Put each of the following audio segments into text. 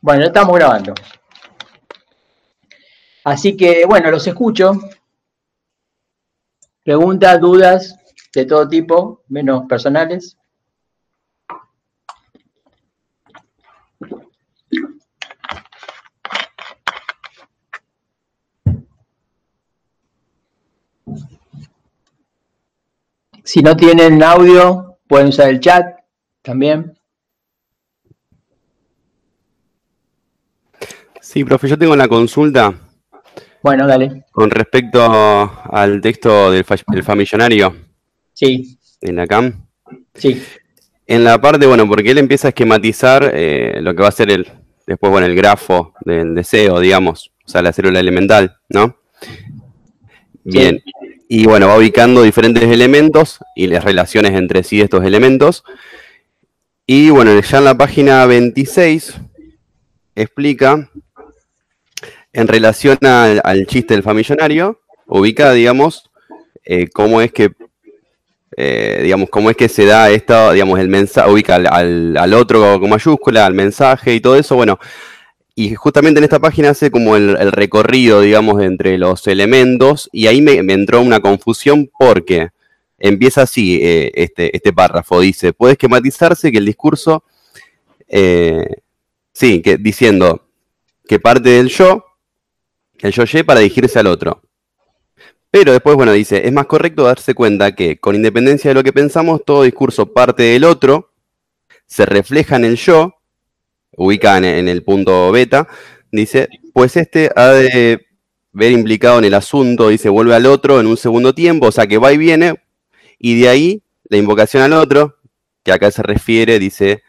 Bueno, estamos grabando. Así que, bueno, los escucho. Preguntas, dudas de todo tipo, menos personales. Si no tienen audio, pueden usar el chat también. Sí, profe, yo tengo una consulta. Bueno, dale. Con respecto al texto del, famillonario. Sí. En la CAM. Sí. En la parte, bueno, porque él empieza a esquematizar eh, lo que va a ser el, después, bueno, el grafo del deseo, digamos, o sea, la célula elemental, ¿no? Bien. Y bueno, va ubicando diferentes elementos y las relaciones entre sí de estos elementos. Y bueno, ya en la página 26 explica, en relación al, chiste del famillonario, ubica, digamos, eh, cómo es que, eh, digamos, cómo es que se da esto, digamos, el mensaje, ubica al, al, otro con mayúscula, al mensaje y todo eso. Bueno, y justamente en esta página hace como el, recorrido, digamos, entre los elementos, y ahí me, entró una confusión porque empieza así eh, este, este, párrafo, dice, puede esquematizarse que el discurso, eh, sí, que, diciendo que parte del yo, el yo-ye para dirigirse al otro. Pero después, bueno, dice, es más correcto darse cuenta que con independencia de lo que pensamos, todo discurso parte del otro, se refleja en el yo, ubica en, el punto beta, dice, pues este ha de ver implicado en el asunto, dice, vuelve al otro en un segundo tiempo, o sea que va y viene, y de ahí la invocación al otro, que acá se refiere, dice,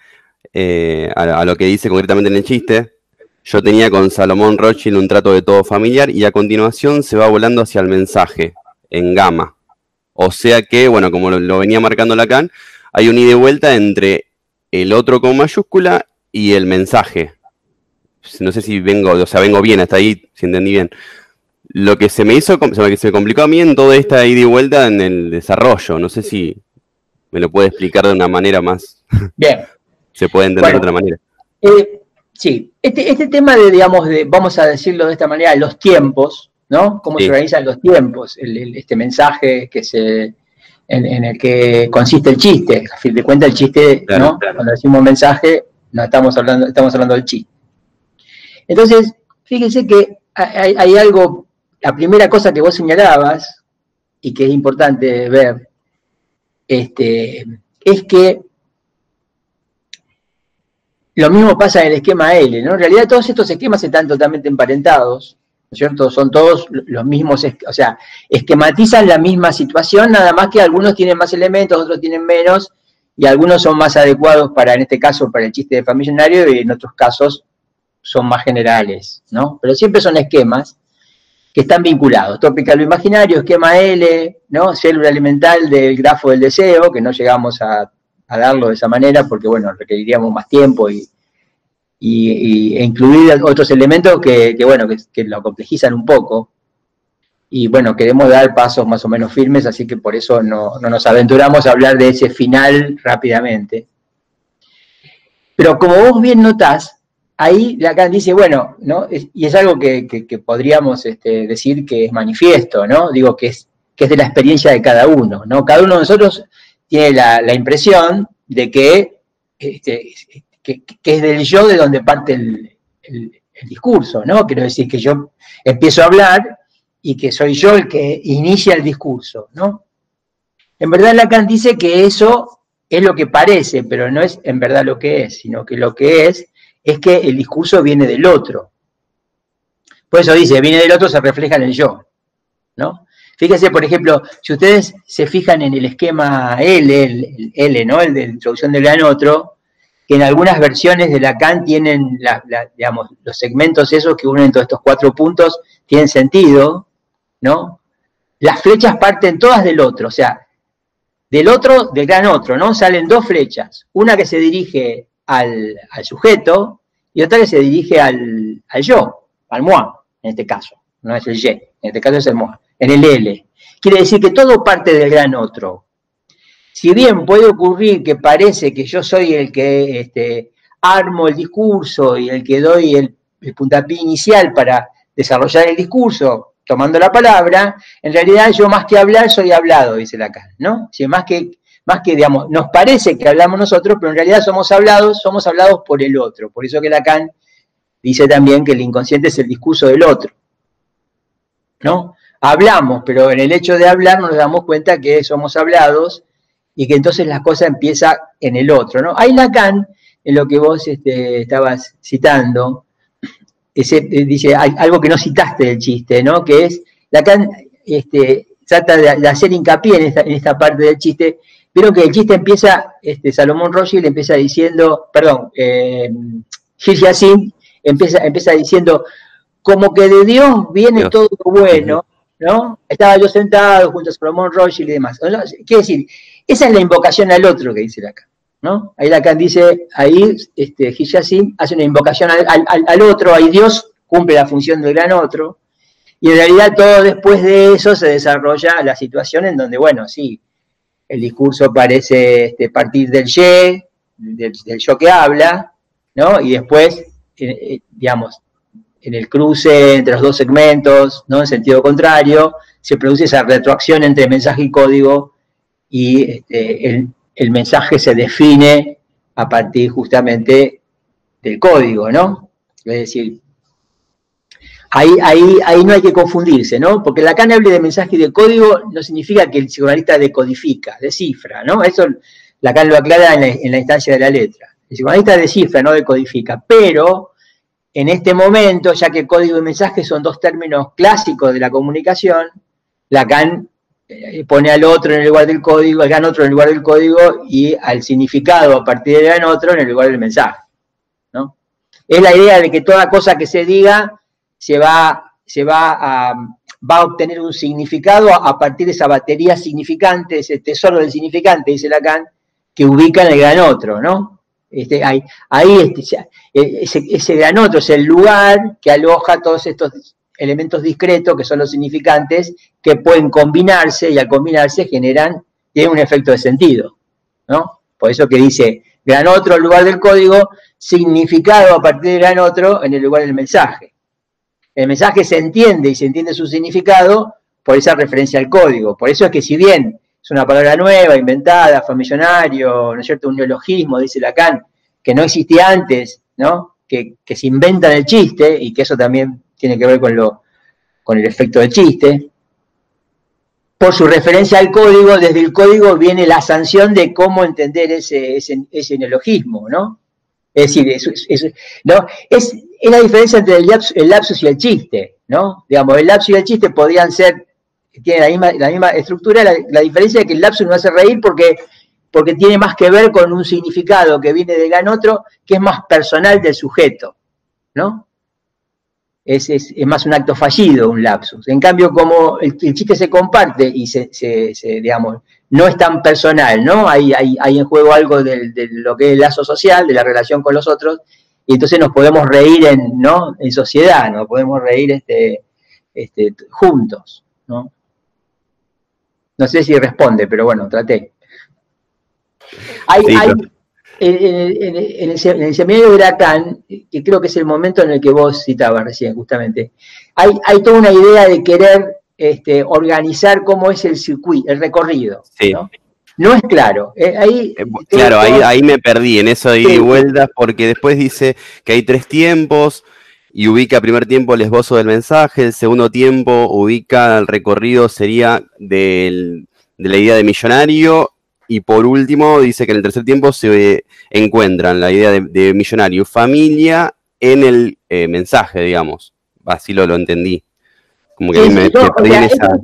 eh, a, lo que dice concretamente en el chiste, yo tenía con Salomón Rothschild un trato de todo familiar y a continuación se va volando hacia el mensaje, en gama. O sea que, bueno, como lo, lo venía marcando Lacan, hay un ida y vuelta entre el otro con mayúscula y el mensaje. No sé si vengo, o sea, vengo bien hasta ahí, si entendí bien. Lo que se me hizo, se me complicó a mí en toda esta ida y vuelta en el desarrollo. No sé si me lo puede explicar de una manera más. Bien. se puede entender de otra manera. Eh, sí, este, este, tema de, digamos, de, vamos a decirlo de esta manera, los tiempos, ¿no? Cómo se organizan los tiempos, este mensaje que se, en, el que consiste el chiste. A fin de cuentas, el chiste, ¿no? Cuando decimos mensaje, no estamos hablando, estamos hablando del chi. Entonces, fíjense que hay, algo, la primera cosa que vos señalabas, y que es importante ver, este, es que lo mismo pasa en el esquema L, ¿no? En realidad todos estos esquemas están totalmente emparentados, ¿no es cierto? Son todos los mismos, o sea, esquematizan la misma situación, nada más que algunos tienen más elementos, otros tienen menos, y algunos son más adecuados para, en este caso, para el chiste de familiario y en otros casos son más generales, ¿no? Pero siempre son esquemas que están vinculados. Tópica lo imaginario, esquema L, ¿no? Célula elemental del grafo del deseo, que no llegamos a, darlo de esa manera porque, bueno, requeriríamos más tiempo y, e incluir otros elementos que, bueno, que, lo complejizan un poco, y bueno, queremos dar pasos más o menos firmes, así que por eso no, nos aventuramos a hablar de ese final rápidamente. Pero como vos bien notás, ahí Lacan dice, bueno, ¿no? y es algo que, podríamos este, decir que es manifiesto, ¿no? Digo que es, que es de la experiencia de cada uno, ¿no? Cada uno de nosotros tiene la, impresión de que, este, que, es del yo de donde parte el, el discurso, ¿no? Quiero decir que yo empiezo a hablar y que soy yo el que inicia el discurso, ¿no? En verdad Lacan dice que eso es lo que parece, pero no es en verdad lo que es, sino que lo que es es que el discurso viene del otro. Por eso dice, viene del otro, se refleja en el yo, ¿no? Fíjense, por ejemplo, si ustedes se fijan en el esquema L, el, L, ¿no? El de introducción del gran otro, que en algunas versiones de Lacan tienen, digamos, los segmentos esos que unen todos estos cuatro puntos, tienen sentido, ¿no? Las flechas parten todas del otro, o sea, del otro, del gran otro, ¿no? Salen dos flechas, una que se dirige al, sujeto y otra que se dirige al, yo, al moi, en este caso, no es el y, en este caso es el moi, en el L. Quiere decir que todo parte del gran otro. si bien puede ocurrir que parece que yo soy el que este, armo el discurso y el que doy el, el puntapié inicial para desarrollar el discurso, tomando la palabra, en realidad yo más que hablar soy hablado, dice Lacan, ¿no? Si más que, más que, digamos, nos parece que hablamos nosotros, pero en realidad somos hablados, somos hablados por el otro. Por eso que Lacan dice también que el inconsciente es el discurso del otro, ¿no? Hablamos, pero en el hecho de hablar nos damos cuenta que somos hablados y que entonces la cosa empieza en el otro, ¿no? Hay Lacan, en lo que vos este, estabas citando, eh, dice algo que no citaste del chiste, ¿no? Que es, Lacan este, trata de, hacer hincapié en esta, parte del chiste. pero que el chiste empieza, este, Salomón le empieza diciendo, perdón, eh, Gil empieza, empieza diciendo, como que de Dios viene todo bueno, ¿no? Estaba yo sentado junto a Salomón Rossi y demás. Quiere decir, esa es la invocación al otro que dice Lacan. ¿No? Ahí Lacan dice, ahí este, hace una invocación al, otro, ahí Dios cumple la función del gran otro, y en realidad todo después de eso se desarrolla la situación en donde, bueno, sí, el discurso parece este, partir del ye, del, yo que habla, ¿no? Y después, eh, eh, digamos, en el cruce entre los dos segmentos, ¿no? En sentido contrario, se produce esa retroacción entre mensaje y código y este, el, el mensaje se define a partir justamente del código, ¿no? Es decir, ahí, no hay que confundirse, ¿no? Porque Lacan hable de mensaje y de código no significa que el psicoanalista decodifica, descifra, ¿no? Eso Lacan lo aclara en la, instancia de la letra. El psicoanalista descifra, no decodifica, pero en este momento, ya que código y mensaje son dos términos clásicos de la comunicación, Lacan pone al otro en el lugar del código, al gran otro en el lugar del código y al significado a partir del gran otro en el lugar del mensaje. ¿no? Es la idea de que toda cosa que se diga se va, se va, a, va a obtener un significado a partir de esa batería significante, ese tesoro del significante, dice Lacan, que ubica en el gran otro, ¿no? Este, ahí, ahí este, ese, ese gran otro es el lugar que aloja todos estos elementos discretos, que son los significantes, que pueden combinarse y al combinarse generan, tienen un efecto de sentido, ¿no? Por eso que dice gran otro en lugar del código, significado a partir de gran otro en el lugar del mensaje. El mensaje se entiende y se entiende su significado por esa referencia al código. Por eso es que si bien es una palabra nueva, inventada, familionario, ¿no es cierto? Un neologismo, dice Lacan, que no existía antes, ¿no? Que, que se inventa en el chiste y que eso también tiene que ver con, lo, con el efecto del chiste. Por su referencia al código, desde el código viene la sanción de cómo entender ese, ese, neologismo, ¿no? Es decir, es, ¿no? es, la diferencia entre el lapsus, y el chiste, ¿no? Digamos, el lapsus y el chiste podrían ser, tienen la misma, la misma estructura, la, diferencia es que el lapsus no hace reír porque, porque tiene más que ver con un significado que viene del gran otro, que es más personal del sujeto, ¿no? Es, más un acto fallido, un lapsus. En cambio, como el, chiste se comparte y se, digamos, no es tan personal, ¿no? Hay, hay, hay en juego algo de, lo que es el lazo social, de la relación con los otros, y entonces nos podemos reír en, ¿no? en sociedad, nos podemos reír este, este, juntos, ¿no? No sé si responde, pero bueno, traté. Hay, hay, en, el, seminario de Lacan, que creo que es el momento en el que vos citabas recién, justamente, hay, hay toda una idea de querer este, organizar cómo es el circuito, el recorrido. ¿no? es claro. Eh, ahí, eh, claro, ahí, ahí me perdí en eso de ida y vueltas, porque después dice que hay tres tiempos y ubica primer tiempo el esbozo del mensaje, el segundo tiempo ubica el recorrido sería de la idea de millonario y por último, dice que en el tercer tiempo se encuentran la idea de, millonario, familia en el eh, mensaje, digamos. Así lo, lo entendí. Como que me, este,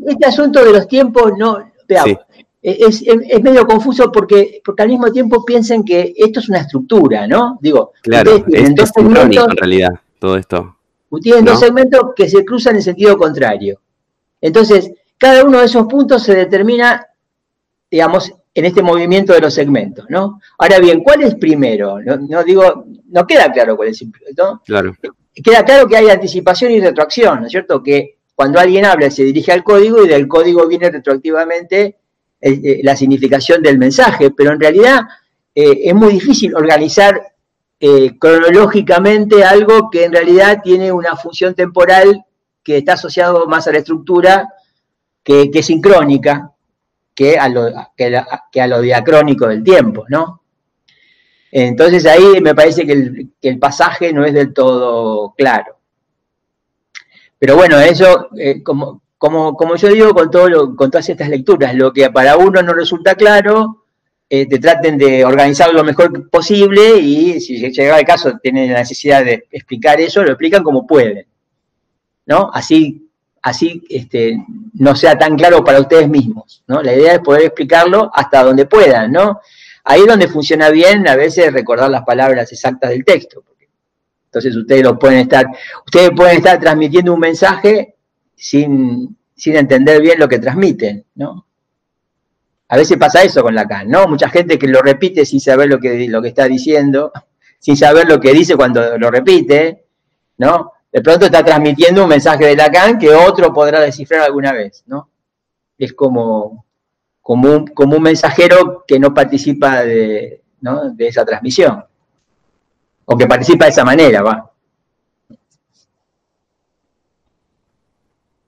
este, asunto de los tiempos, no, veamos, es, medio confuso porque, porque al mismo tiempo piensan que esto es una estructura, ¿no? Digo, claro, es, dos segmentos, en realidad, todo esto. Tienen dos segmentos que se cruzan en sentido contrario. Entonces, cada uno de esos puntos se determina, digamos, en este movimiento de los segmentos, ¿no? Ahora bien, ¿cuál es primero? No, digo, no queda claro cuál es ¿no? Claro. Queda claro que hay anticipación y retroacción, ¿no es cierto? Que cuando alguien habla se dirige al código y del código viene retroactivamente la significación del mensaje, pero en realidad es muy difícil organizar cronológicamente algo que en realidad tiene una función temporal que está asociado más a la estructura que, sincrónica que a, lo, que, a lo diacrónico del tiempo, ¿no? Entonces ahí me parece que el, pasaje no es del todo claro. Pero bueno, eso, eh, como, como, yo digo con, todo con todas estas lecturas, lo que para uno no resulta claro, eh, te traten de organizarlo lo mejor posible y si llega el caso tienen la necesidad de explicar eso, lo explican como pueden. ¿no? Así, así este, no sea tan claro para ustedes mismos, ¿no? La idea es poder explicarlo hasta donde puedan, ¿no? Ahí donde funciona bien, a veces recordar las palabras exactas del texto. entonces ustedes lo pueden estar, ustedes pueden estar transmitiendo un mensaje sin, sin entender bien lo que transmiten, ¿no? A veces pasa eso con Lacan, ¿no? Mucha gente que lo repite sin saber lo que, lo que está diciendo, sin saber lo que dice cuando lo repite, ¿no? De pronto está transmitiendo un mensaje de Lacan que otro podrá descifrar alguna vez, ¿no? Es como, como, un, como un mensajero que no participa de, de esa transmisión, o que participa de esa manera, va.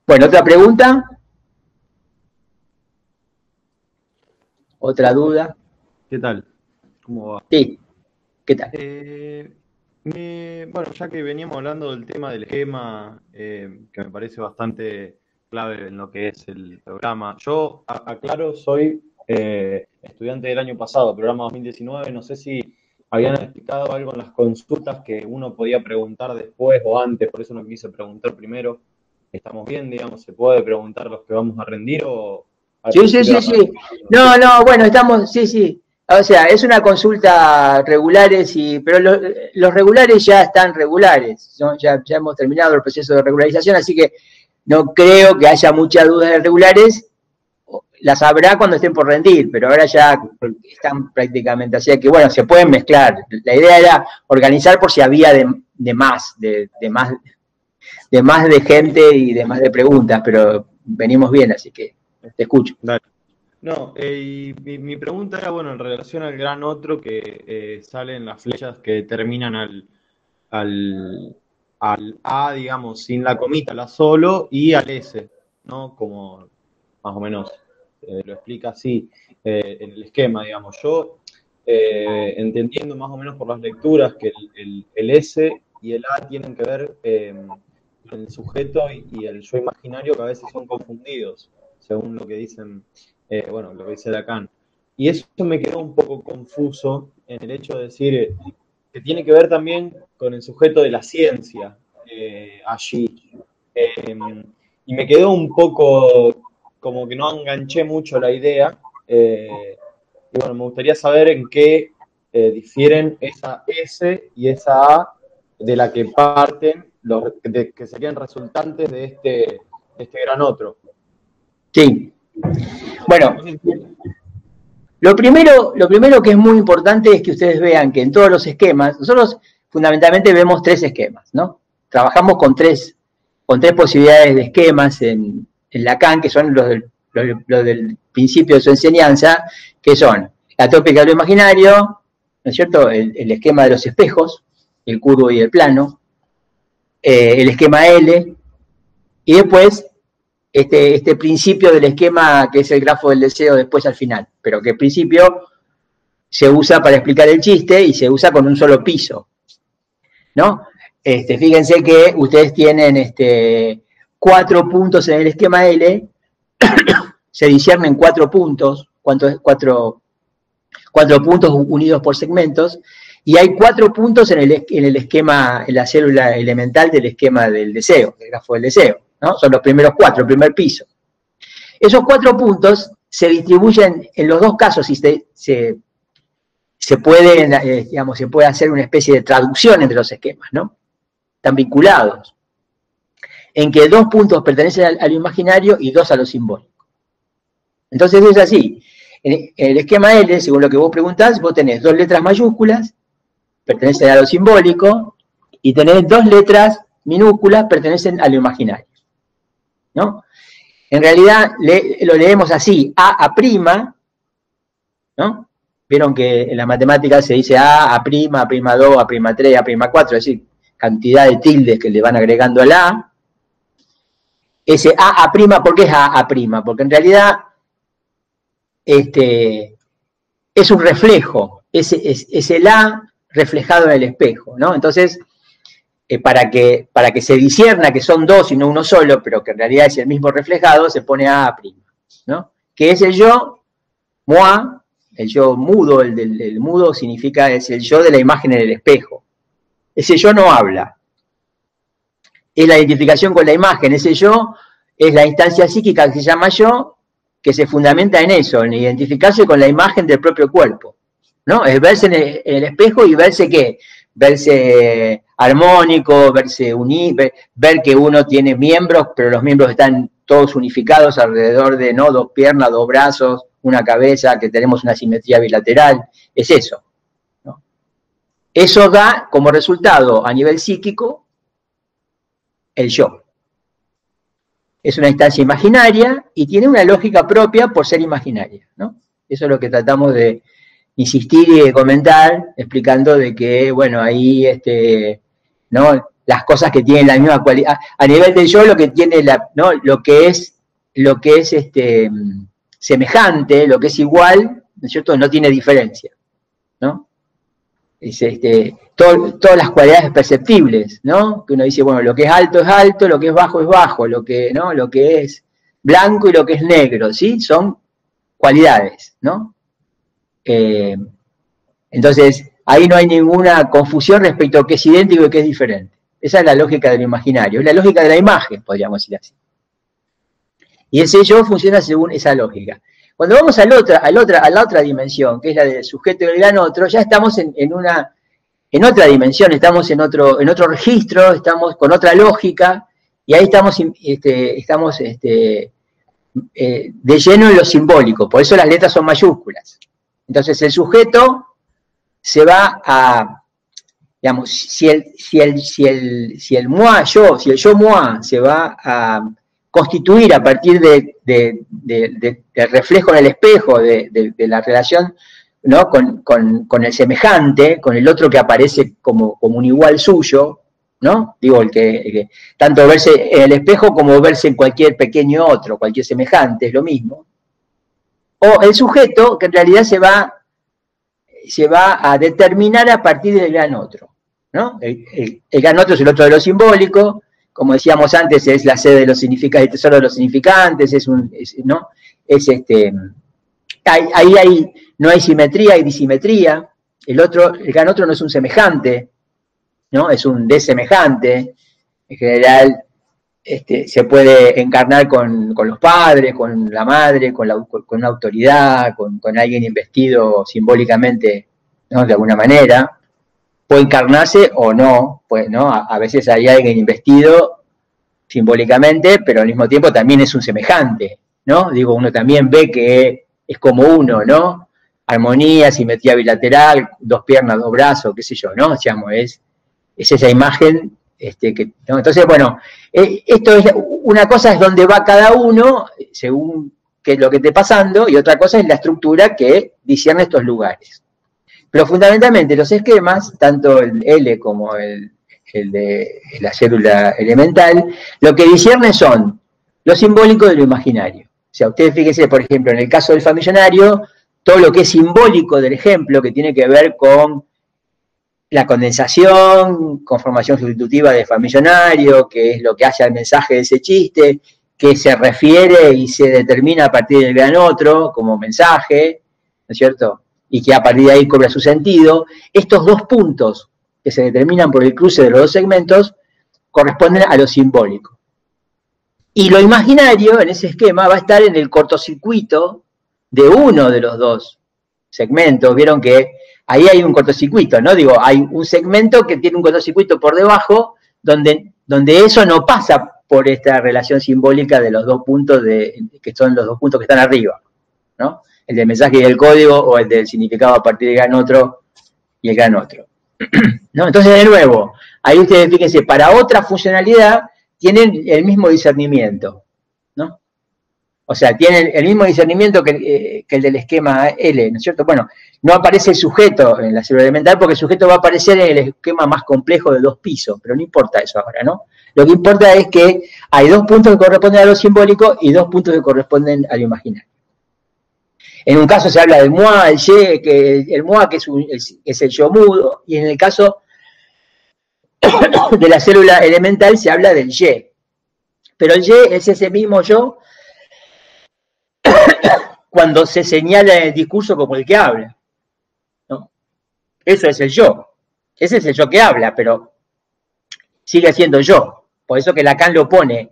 Bueno, otra pregunta. ¿Otra duda? ¿Qué tal? ¿Cómo va? Sí, ¿qué tal? Eh, bueno, ya que veníamos hablando del tema del esquema, eh, que me parece bastante clave en lo que es el programa, yo aclaro, soy eh, estudiante del año pasado, programa 2019, no sé si habían explicado algo en las consultas que uno podía preguntar después o antes, por eso no quise preguntar primero. ¿Estamos bien, digamos? ¿Se puede preguntar los que vamos a rendir o...? Sí, sí, sí, sí. No, no, bueno, estamos, sí, sí. O sea, es una consulta regulares, y, pero los regulares ya están regulares, ya, hemos terminado el proceso de regularización, así que no creo que haya muchas dudas de regulares, las habrá cuando estén por rendir, pero ahora ya están prácticamente así, que bueno, se pueden mezclar. La idea era organizar por si había de, más, de, más, de más de gente y de más de preguntas, pero venimos bien, así que te escucho. No, eh, mi, pregunta era, bueno, en relación al gran otro que eh, salen las flechas que terminan al, al, al, A, digamos, sin la comita, la solo, y al S, ¿no? Como más o menos eh, lo explica así en el esquema, digamos. Yo, entendiendo más o menos por las lecturas que el, el, S y el A tienen que ver el sujeto y, y el yo imaginario que a veces son confundidos, según lo que dicen eh, bueno, lo que dice Lacan. Y eso me quedó un poco confuso en el hecho de decir eh, que tiene que ver también con el sujeto de la ciencia eh, allí. Em, y me quedó un poco como que no enganché mucho la idea. y bueno, me gustaría saber en qué difieren esa S y esa A de la que parten los que serían resultantes de este, este gran otro. Sí, bueno, lo primero, lo primero que es muy importante es que ustedes vean que en todos los esquemas, nosotros fundamentalmente vemos tres esquemas, ¿no? Trabajamos con tres, con tres posibilidades de esquemas en, Lacan, que son los del, principio de su enseñanza, que son la tópica de lo imaginario, ¿no es cierto? El, esquema de los espejos, el curvo y el plano, eh, el esquema L, y después este, este, principio del esquema que es el grafo del deseo después al final, pero que el principio se usa para explicar el chiste y se usa con un solo piso. ¿No? Este, fíjense que ustedes tienen este, cuatro puntos en el esquema L, se disciernen cuatro puntos, cuatro, cuatro puntos unidos por segmentos, y hay cuatro puntos en el, en el esquema, en la célula elemental del esquema del deseo, del grafo del deseo. Son los primeros cuatro, el primer piso. Esos cuatro puntos se distribuyen en los dos casos y se, se, se puede, eh, digamos, se puede hacer una especie de traducción entre los esquemas, ¿no? Están vinculados. En que dos puntos pertenecen al, imaginario y dos a lo simbólico. Entonces es así. En el esquema L, según lo que vos preguntás, vos tenés dos letras mayúsculas, pertenecen a lo simbólico, y tenés dos letras minúsculas, pertenecen a lo imaginario. En realidad lo leemos así, A a prima, ¿no? Vieron que en la matemática se dice A, A prima, A prima 2, A prima 3, A prima 4, es decir, cantidad de tildes que le van agregando al A. Ese A a prima, ¿por qué es A a prima? Porque en realidad este, es un reflejo, es, es, el A reflejado en el espejo, ¿no? Entonces, eh, para, que, para que se disierna que son dos y no uno solo, pero que en realidad es el mismo reflejado, se pone A ¿no? Que es el yo, moi, el yo mudo, el del mudo significa, es el yo de la imagen en el espejo. Ese yo no habla. Es la identificación con la imagen, ese yo es la instancia psíquica que se llama yo, que se fundamenta en eso, en identificarse con la imagen del propio cuerpo. ¿no? Es verse en el, espejo y verse qué? Verse armónico, verse unido, ver, que uno tiene miembros, pero los miembros están todos unificados alrededor de ¿no? dos piernas, dos brazos, una cabeza, que tenemos una simetría bilateral. Es eso. Eso da como resultado a nivel psíquico el yo es una instancia imaginaria y tiene una lógica propia por ser imaginaria. Eso es lo que tratamos de insistir y de comentar, explicando de que, bueno, ahí, este, ¿no? Las cosas que tienen la misma cualidad, a nivel del yo, lo que tiene la, ¿no? Lo que es, lo que es, este, semejante, lo que es igual, ¿no cierto? No tiene diferencia, ¿no? Es este, todas las cualidades perceptibles, ¿no? Que uno dice, bueno, lo que es alto es alto, lo que es bajo es bajo, lo que, ¿no? Lo que es blanco y lo que es negro, ¿sí? Son cualidades, ¿no? Eh, entonces, ahí no hay ninguna confusión respecto a qué es idéntico y qué es diferente. Esa es la lógica del imaginario, es la lógica de la imagen, podríamos decir así. Y ese yo funciona según esa lógica. Cuando vamos a la otra, a la otra, a la otra dimensión, que es la del sujeto y el gran otro, ya estamos en una en otra dimensión, estamos en otro, en otro registro, estamos con otra lógica, y ahí estamos, este, estamos este, eh, de lleno en lo simbólico, por eso las letras son mayúsculas. Entonces el sujeto se va a, digamos, si el, si el, si el, si el moi, yo, si el yo moi se va a constituir a partir de, del reflejo en el espejo de, la relación ¿no? Con, el semejante, con el otro que aparece como, como un igual suyo, ¿no? Digo, el que, tanto verse en el espejo como verse en cualquier pequeño otro, cualquier semejante, es lo mismo. O el sujeto que en realidad se va, se va a determinar a partir del gran otro, ¿no? El, gran otro es el otro de lo simbólico, como decíamos antes, es la sede de los significantes, el tesoro de los significantes, es un, ¿no? Es este, ahí no hay simetría, hay disimetría. El otro, el gran otro no es un semejante, ¿no? Es un desemejante. En general, este, se puede encarnar con, los padres, con la madre, con, la, con una autoridad, con, alguien investido simbólicamente, ¿no? De alguna manera. Puede encarnarse o no, pues, ¿no? A, veces hay alguien investido simbólicamente, pero al mismo tiempo también es un semejante, ¿no? Digo, uno también ve que es como uno, ¿no? armonía, simetría bilateral, dos piernas, dos brazos, qué sé yo, ¿no? O es, es esa imagen este, que, Entonces, bueno, eh, esto es, una cosa es donde va cada uno, según qué es lo que esté pasando, y otra cosa es la estructura que discierne estos lugares. Pero fundamentalmente los esquemas, tanto el L como el, de la célula elemental, lo que discierne son lo simbólico de lo imaginario. O sea, ustedes fíjense, por ejemplo, en el caso del familiario, todo lo que es simbólico del ejemplo, que tiene que ver con la condensación, conformación sustitutiva de familionario, que es lo que hace al mensaje de ese chiste, que se refiere y se determina a partir del gran otro como mensaje, ¿no es cierto? Y que a partir de ahí cobra su sentido. Estos dos puntos que se determinan por el cruce de los dos segmentos corresponden a lo simbólico. Y lo imaginario en ese esquema va a estar en el cortocircuito de uno de los dos segmentos. Vieron que ahí hay un cortocircuito, ¿no? Digo, hay un segmento que tiene un cortocircuito por debajo donde, donde eso no pasa por esta relación simbólica de los dos puntos de, que son los dos puntos que están arriba, ¿no? El del mensaje y del código o el del significado a partir del gran otro y el gran otro. ¿No? Entonces, de nuevo, ahí ustedes fíjense, para otra funcionalidad tienen el mismo discernimiento. O sea, tienen el mismo discernimiento eh, que, el del esquema L, ¿no es cierto? Bueno, no aparece el sujeto en la célula elemental porque el sujeto va a aparecer en el esquema más complejo de dos pisos, pero no importa eso ahora, ¿no? Lo que importa es que hay dos puntos que corresponden a lo simbólico y dos puntos que corresponden a lo imaginario. En un caso se habla del moi, el ye, que el moi que es, el yo mudo, y en el caso de la célula elemental se habla del ye. Pero el ye es ese mismo yo cuando se señala en el discurso como el que habla. Eso es el yo. Ese es el yo que habla, pero sigue siendo yo. Por eso que Lacan lo pone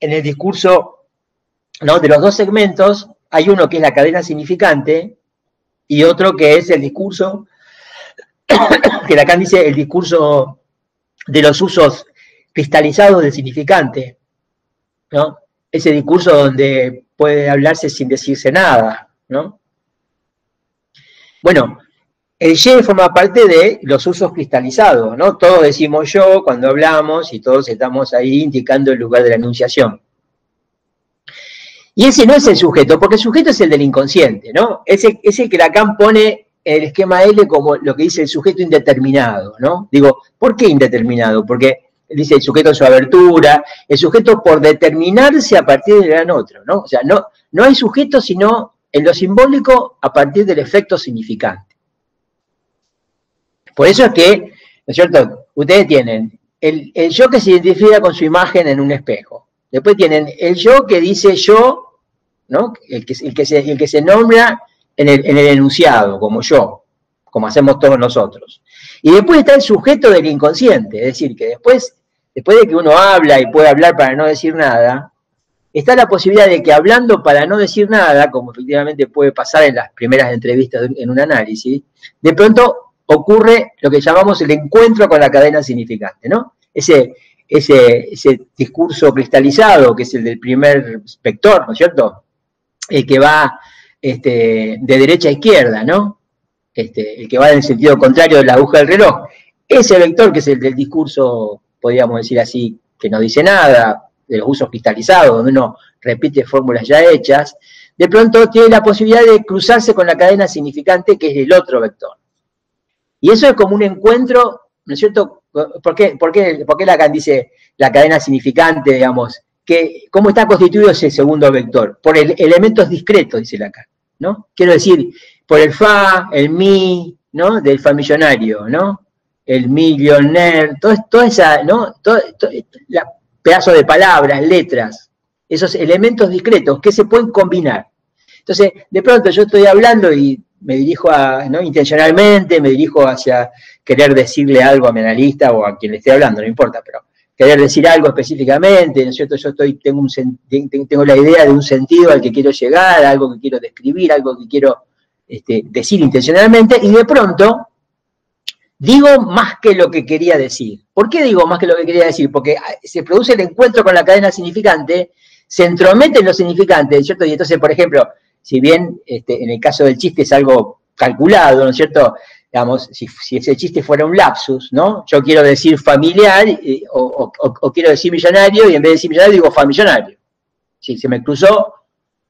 en el discurso ¿no? de los dos segmentos, hay uno que es la cadena significante y otro que es el discurso, que Lacan dice el discurso de los usos cristalizados del significante. ¿no? Ese discurso donde puede hablarse sin decirse nada, ¿no? Bueno, el Y forma parte de los usos cristalizados, ¿no? Todos decimos yo cuando hablamos y todos estamos ahí indicando el lugar de la enunciación. Y ese no es el sujeto, porque el sujeto es el del inconsciente, ¿no? Ese, ese que Lacan pone el esquema L como lo que dice el sujeto indeterminado, ¿no? Digo, ¿por qué indeterminado? Porque dice el sujeto en su abertura, el sujeto por determinarse a partir del gran otro, ¿no? O sea, no, no hay sujeto sino en lo simbólico a partir del efecto significante. Por eso es que, ¿no es cierto? Ustedes tienen el, yo que se identifica con su imagen en un espejo. Después tienen el yo que dice yo, ¿no? El que, el que, se, el que se nombra en el, en el enunciado, como yo, como hacemos todos nosotros. Y después está el sujeto del inconsciente, es decir, que después después de que uno habla y puede hablar para no decir nada, está la posibilidad de que hablando para no decir nada, como efectivamente puede pasar en las primeras entrevistas en un análisis, de pronto ocurre lo que llamamos el encuentro con la cadena significante, ¿no? Ese, ese, discurso cristalizado, que es el del primer vector, ¿no es cierto? El que va este, de derecha a izquierda, ¿no? Este, el que va en el sentido contrario de la aguja del reloj. Ese vector, que es el del discurso podríamos decir así, que no dice nada, de los usos cristalizados, donde uno repite fórmulas ya hechas, de pronto tiene la posibilidad de cruzarse con la cadena significante que es el otro vector. Y eso es como un encuentro, ¿no es cierto? ¿Por qué, por qué, Lacan dice la cadena significante, digamos? Que, ¿Cómo está constituido ese segundo vector? Por el, elementos discretos, dice Lacan, ¿no? Quiero decir, por el fa, el mi, ¿no? Del fa millonario, ¿no? El millionaire, todo, toda esa, ¿no? Todo, pedazo de palabras, letras, esos elementos discretos que se pueden combinar. Entonces, de pronto yo estoy hablando y me dirijo a, ¿no? intencionalmente, me dirijo hacia querer decirle algo a mi analista o a quien le esté hablando, no importa, pero querer decir algo específicamente, ¿no es cierto? Yo estoy, tengo, un, tengo la idea de un sentido al que quiero llegar, algo que quiero describir, algo que quiero este, decir intencionalmente, y de pronto digo más que lo que quería decir. ¿Por qué digo más que lo que quería decir? Porque ah, se produce el encuentro con la cadena significante, se entromete en lo significante, ¿cierto? Y entonces, por ejemplo, si bien este, en el caso del chiste es algo calculado, ¿no es cierto? Digamos, si, ese chiste fuera un lapsus, ¿no? Yo quiero decir familiar o, quiero decir millonario y en vez de decir millonario digo famillonario. Si se me cruzó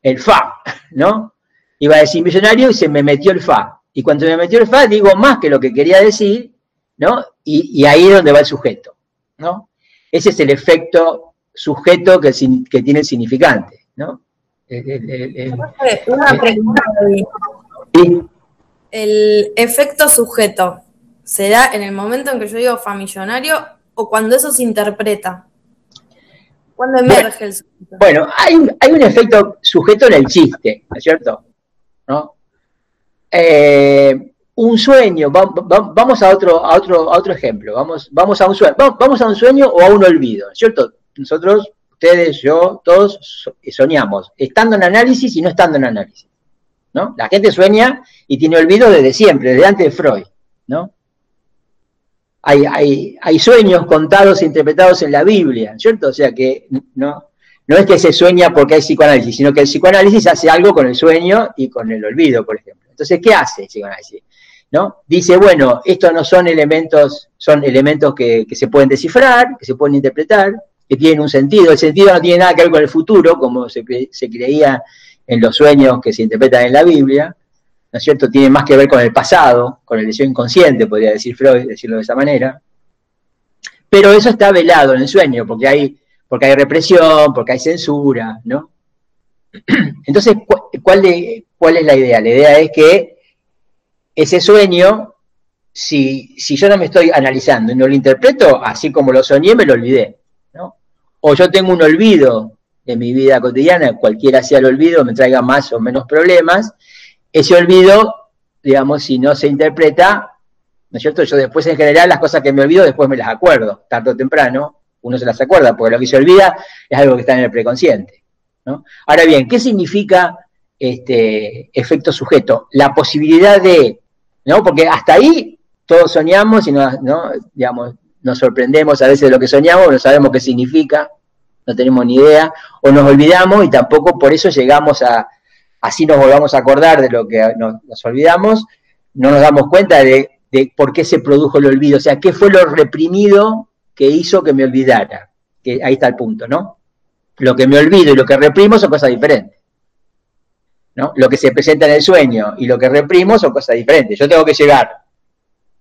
el fa, ¿no? Iba a decir millonario y se me metió el fa. Y cuando me metió el fa, digo más que lo que quería decir, ¿no? Y, ahí es donde va el sujeto, ¿no? Ese es el efecto sujeto que, que tiene el significante, ¿no? Una pregunta. El efecto sujeto, ¿se da en el momento en que yo digo famillonario o cuando eso se interpreta? ¿Cuándo emerge el sujeto? Bueno, hay, hay un efecto sujeto en el chiste, ¿no es cierto? ¿No? Eh, un sueño, vamos a otro, a otro, a otro ejemplo, vamos, vamos a un sueño, vamos a un sueño o a un olvido, ¿cierto? Nosotros, ustedes, yo, todos soñamos, estando en análisis y no estando en análisis, ¿no? La gente sueña y tiene olvido desde siempre, desde antes de Freud, ¿no? Hay, hay, hay sueños contados e interpretados en la Biblia, ¿cierto? O sea que no, no es que se sueña porque hay psicoanálisis, sino que el psicoanálisis hace algo con el sueño y con el olvido, por ejemplo. Entonces, ¿qué hace el psicoanálisis? ¿No? Dice, bueno, estos no son elementos, son elementos que, se pueden descifrar, que se pueden interpretar, que tienen un sentido. El sentido no tiene nada que ver con el futuro, como se, se creía en los sueños que se interpretan en la Biblia, ¿no es cierto? Tiene más que ver con el pasado, con el deseo inconsciente, podría decir Freud, decirlo de esa manera. Pero eso está velado en el sueño, porque hay, porque hay represión, porque hay censura, ¿no? Entonces, ¿cuál, ¿cuál es la idea? La idea es que ese sueño, si, si yo no me estoy analizando y no lo interpreto, así como lo soñé, me lo olvidé, ¿no? O yo tengo un olvido de mi vida cotidiana, cualquiera sea el olvido, me traiga más o menos problemas, ese olvido, digamos, si no se interpreta, ¿no es cierto? Yo después en general las cosas que me olvido después me las acuerdo, tarde o temprano, uno se las acuerda, porque lo que se olvida es algo que está en el preconsciente. ¿no? Ahora bien, ¿qué significa este efecto sujeto? La posibilidad de, ¿no? Porque hasta ahí todos soñamos y nos, ¿no? digamos, nos sorprendemos a veces de lo que soñamos, no sabemos qué significa, no tenemos ni idea, o nos olvidamos y tampoco por eso llegamos a, así nos volvamos a acordar de lo que nos, olvidamos, no nos damos cuenta de, por qué se produjo el olvido, o sea, qué fue lo reprimido que hizo que me olvidara, que ahí está el punto, ¿no? Lo que me olvido y lo que reprimo son cosas diferentes. ¿no? Lo que se presenta en el sueño y lo que reprimo son cosas diferentes. Yo tengo que llegar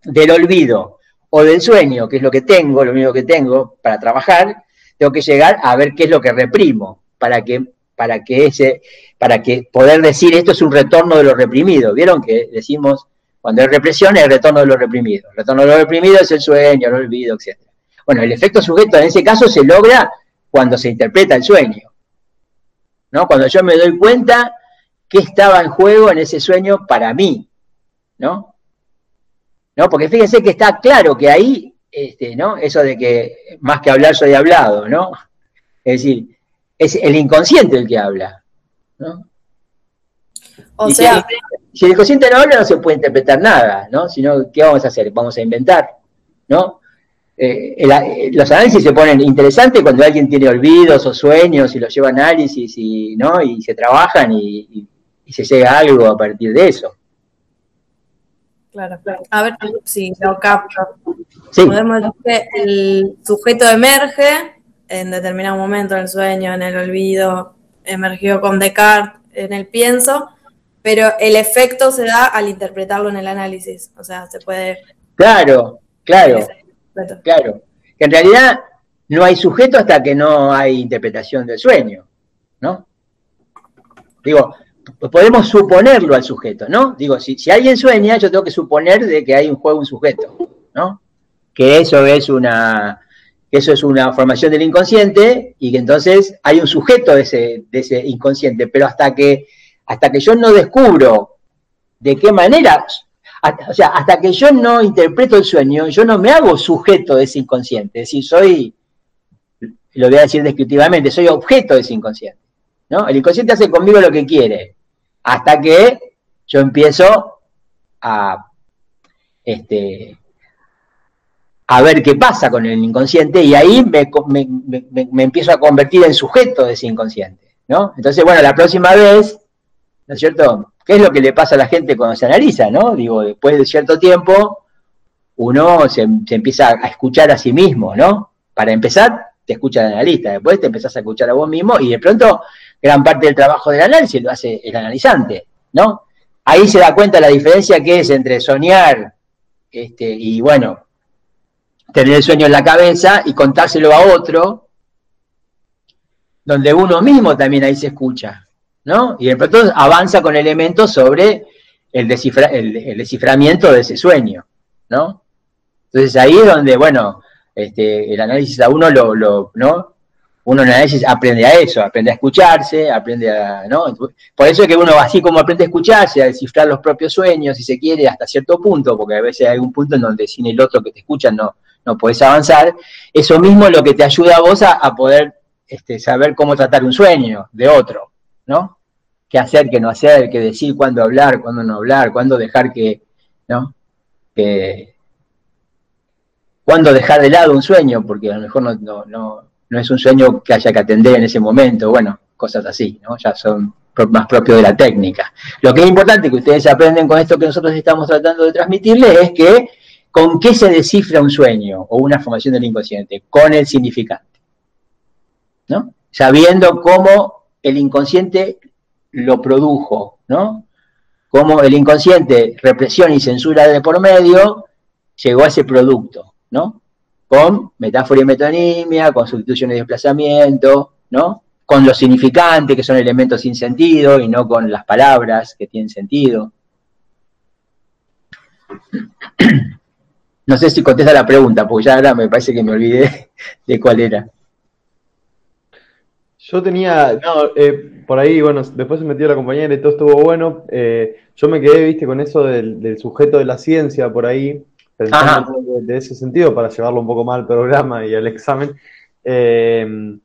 del olvido o del sueño, que es lo que tengo, lo único que tengo para trabajar, tengo que llegar a ver qué es lo que reprimo para que para que ese para que poder decir esto es un retorno de lo reprimido. ¿Vieron que decimos cuando hay represión es el retorno de lo reprimido? El retorno de lo reprimido es el sueño, el olvido, etc. Bueno, el efecto sujeto en ese caso se logra cuando se interpreta el sueño. ¿No? Cuando yo me doy cuenta que estaba en juego en ese sueño para mí, ¿no? ¿No? Porque fíjense que está claro que ahí este, ¿no? Eso de que más que hablar soy hablado, ¿no? Es decir, es el inconsciente el que habla, ¿no? O sea, si, el inconsciente no habla no se puede interpretar nada, ¿no? Sino, ¿qué vamos a hacer? Vamos a inventar, ¿no? Eh, los análisis se ponen interesantes cuando alguien tiene olvidos o sueños y los lleva a análisis y, ¿no? y se trabajan y, y se llega a algo a partir de eso. Claro, claro. A ver si lo capto. Podemos decir que el sujeto emerge en determinado momento, en el sueño, en el olvido, emergió con Descartes, en el pienso, pero el efecto se da al interpretarlo en el análisis. O sea, se puede. Claro, claro. Claro. Que en realidad no hay sujeto hasta que no hay interpretación del sueño, ¿no? Digo, podemos suponerlo al sujeto, ¿no? Digo, si, si alguien sueña, yo tengo que suponer de que hay un juego, un sujeto, ¿no? Que eso es una, eso es una formación del inconsciente y que entonces hay un sujeto de ese, de ese inconsciente, pero hasta que, hasta que yo no descubro de qué manera, o sea, hasta que yo no interpreto el sueño, yo no me hago sujeto de ese inconsciente, es decir, soy, lo voy a decir descriptivamente, soy objeto de ese inconsciente. ¿no? El inconsciente hace conmigo lo que quiere, hasta que yo empiezo a, este, a ver qué pasa con el inconsciente y ahí me, empiezo a convertir en sujeto de ese inconsciente, ¿no? Entonces, bueno, la próxima vez, ¿no es cierto? ¿Qué es lo que le pasa a la gente cuando se analiza, ¿no? Digo, después de cierto tiempo, uno se, se empieza a escuchar a sí mismo, ¿no? Para empezar, te escucha el analista, después te empezás a escuchar a vos mismo y de pronto gran parte del trabajo del análisis lo hace el analizante, ¿no? Ahí se da cuenta la diferencia que es entre soñar este, y, bueno, tener el sueño en la cabeza y contárselo a otro, donde uno mismo también ahí se escucha, ¿no? Y de pronto avanza con elementos sobre el, el, desciframiento de ese sueño, ¿no? Entonces ahí es donde, bueno, este, el análisis a uno lo, lo ¿no? uno en el análisis aprende a eso, aprende a escucharse, aprende a, ¿no? Por eso es que uno así como aprende a escucharse, a descifrar los propios sueños, si se quiere, hasta cierto punto, porque a veces hay un punto en donde sin el otro que te escucha no, no puedes avanzar, eso mismo es lo que te ayuda a vos a, poder este, saber cómo tratar un sueño de otro, ¿no? Qué hacer, qué no hacer, qué decir, cuándo hablar, cuándo no hablar, cuándo dejar que, ¿no? Que, cuándo dejar de lado un sueño, porque a lo mejor no, no no es un sueño que haya que atender en ese momento, bueno, cosas así, ¿no? Ya son más propios de la técnica. Lo que es importante que ustedes aprenden con esto que nosotros estamos tratando de transmitirles es que con qué se descifra un sueño o una formación del inconsciente, con el significante. ¿no? Sabiendo cómo el inconsciente lo produjo, ¿no? Cómo el inconsciente, represión y censura de por medio, llegó a ese producto, ¿no? Con metáfora y metonimia, con sustitución y desplazamiento, ¿no? Con los significantes, que son elementos sin sentido, y no con las palabras que tienen sentido. No sé si contesta la pregunta, porque ya ahora me parece que me olvidé de cuál era. Yo tenía, no, eh, por ahí, bueno, después se metió la compañera y todo estuvo bueno. Eh, yo me quedé, viste, con eso del, sujeto de la ciencia por ahí, pensando de, ese sentido para llevarlo un poco más al programa y al examen. Eh,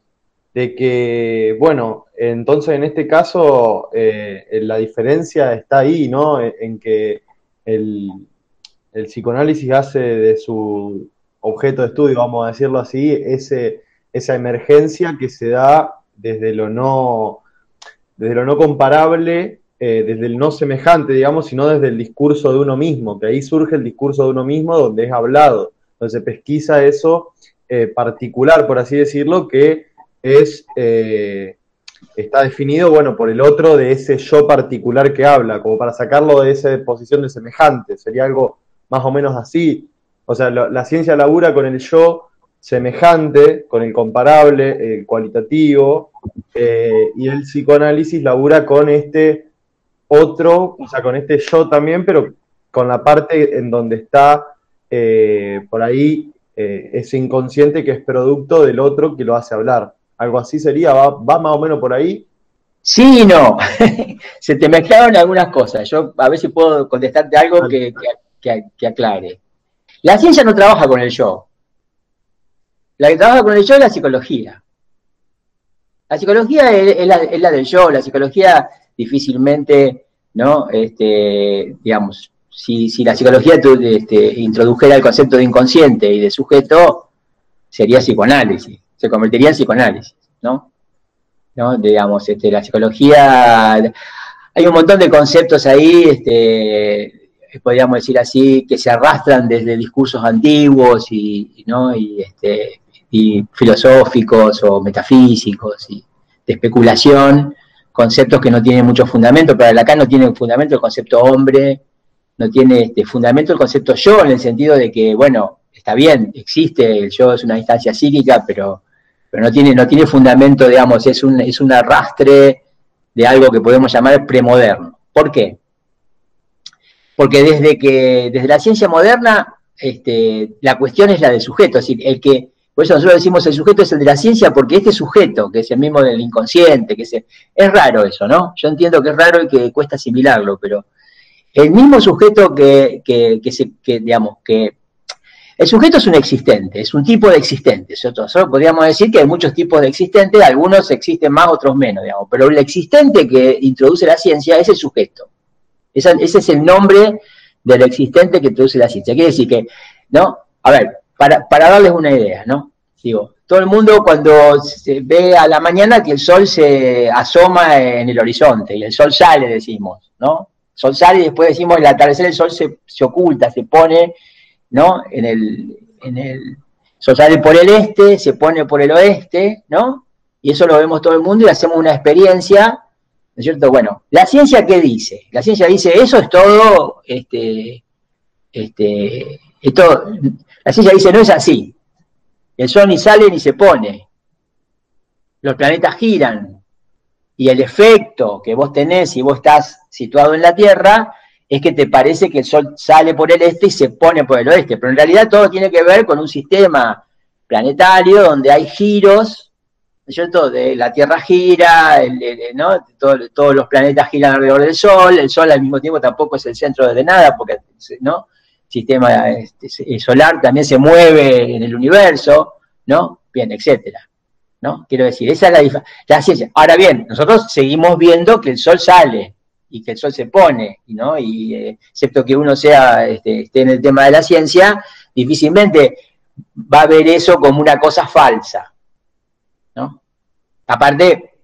de que, bueno, entonces en este caso la diferencia está ahí, ¿no? En que el, el psicoanálisis hace de su objeto de estudio, vamos a decirlo así, ese, esa emergencia que se da desde lo no, desde lo no comparable, eh, desde el no semejante, digamos, sino desde el discurso de uno mismo, que ahí surge el discurso de uno mismo donde es hablado, donde se pesquisa eso eh, particular, por así decirlo, que es, eh, está definido, bueno, por el otro de ese yo particular que habla, como para sacarlo de esa posición de semejante, sería algo más o menos así. O sea, la ciencia labura con el yo semejante, con el comparable, el cualitativo, eh, y el psicoanálisis labura con este otro, o sea, con este yo también, pero con la parte en donde está eh, por ahí eh, ese inconsciente que es producto del otro que lo hace hablar. Algo así sería, va, más o menos por ahí. Sí y no. Se te mezclaron algunas cosas. Yo a ver si puedo contestarte algo que, que, aclare. La ciencia no trabaja con el yo. La que trabaja con el yo es la psicología. La psicología es, la, del yo, la psicología difícilmente, ¿no? Este, digamos, si, la psicología este, introdujera el concepto de inconsciente y de sujeto, sería psicoanálisis, se convertiría en psicoanálisis, ¿no? Digamos, este, la psicología, hay un montón de conceptos ahí, este, podríamos decir así, que se arrastran desde discursos antiguos y, ¿no? y, este, y filosóficos o metafísicos y de especulación, conceptos que no tienen mucho fundamento, para Lacan no tiene fundamento el concepto hombre, no tiene este, fundamento el concepto yo, en el sentido de que, bueno, está bien, existe, el yo es una instancia psíquica, pero, pero no, tiene, no tiene fundamento, digamos, es un, es un arrastre de algo que podemos llamar premoderno. ¿Por qué? porque desde que, desde la ciencia moderna, este, la cuestión es la del sujeto, es decir, el que, por eso nosotros decimos el sujeto es el de la ciencia, porque este sujeto, que es el mismo del inconsciente, que es, es raro eso, ¿no? Yo entiendo que es raro y que cuesta asimilarlo, pero el mismo sujeto que, que, que, se, que digamos, que el sujeto es un existente, es un tipo de existente. Nosotros, podríamos decir que hay muchos tipos de existentes, algunos existen más, otros menos, digamos, pero el existente que introduce la ciencia es el sujeto ese es el nombre del existente que produce la ciencia. Quiere decir que, ¿no? A ver, para, darles una idea, ¿no? Digo, todo el mundo cuando se ve a la mañana que el sol se asoma en el horizonte y el sol sale, decimos, ¿no? El sol sale y después decimos el atardecer el sol se, oculta, se pone, ¿no? En el, en el sol sale por el este, se pone por el oeste, ¿no? Y eso lo vemos todo el mundo y hacemos una experiencia ¿No es cierto? Bueno, ¿la ciencia qué dice? La ciencia dice, eso es todo, este, este, esto, la ciencia dice, no es así. El sol ni sale ni se pone. Los planetas giran. Y el efecto que vos tenés si vos estás situado en la Tierra es que te parece que el sol sale por el este y se pone por el oeste. Pero en realidad todo tiene que ver con un sistema planetario donde hay giros cierto? De la Tierra gira, ¿no? todos los planetas giran alrededor del Sol, el Sol al mismo tiempo tampoco es el centro de nada, porque ¿no? Sistema este, solar también se mueve en el universo, ¿no? Bien, etcétera. ¿no? Quiero decir, esa es la, la ciencia. Ahora bien, nosotros seguimos viendo que el Sol sale y que el Sol se pone, ¿no? Y eh, excepto que uno sea, este, esté en el tema de la ciencia, difícilmente va a ver eso como una cosa falsa, Aparte,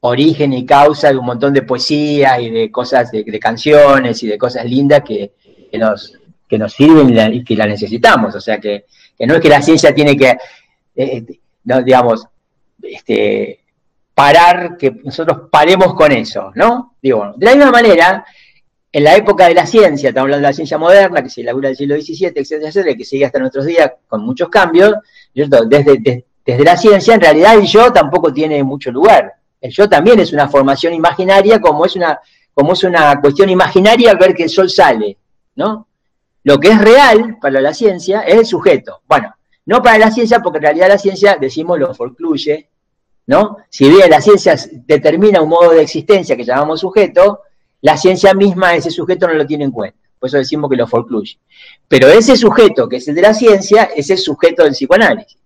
origen y causa de un montón de poesía y de cosas, de, canciones y de cosas lindas que, nos, que nos sirven y, que la necesitamos. O sea, que, no es que la ciencia tiene que, eh, digamos, este, parar, que nosotros paremos con eso, ¿no? Digo, de la misma manera, en la época de la ciencia, estamos hablando de la ciencia moderna, que se elabora del siglo XVII, etcétera, etcétera, que sigue hasta nuestros días con muchos cambios, desde, desde la ciencia, en realidad el yo tampoco tiene mucho lugar. El yo también es una formación imaginaria, como es una, como es una cuestión imaginaria ver que el sol sale, ¿no? Lo que es real para la ciencia es el sujeto. Bueno, no para la ciencia, porque en realidad la ciencia, decimos, lo forcluye, ¿no? Si bien la ciencia determina un modo de existencia que llamamos sujeto, la ciencia misma ese sujeto no lo tiene en cuenta. Por eso decimos que lo forcluye. Pero ese sujeto, que es el de la ciencia, es el sujeto del psicoanálisis.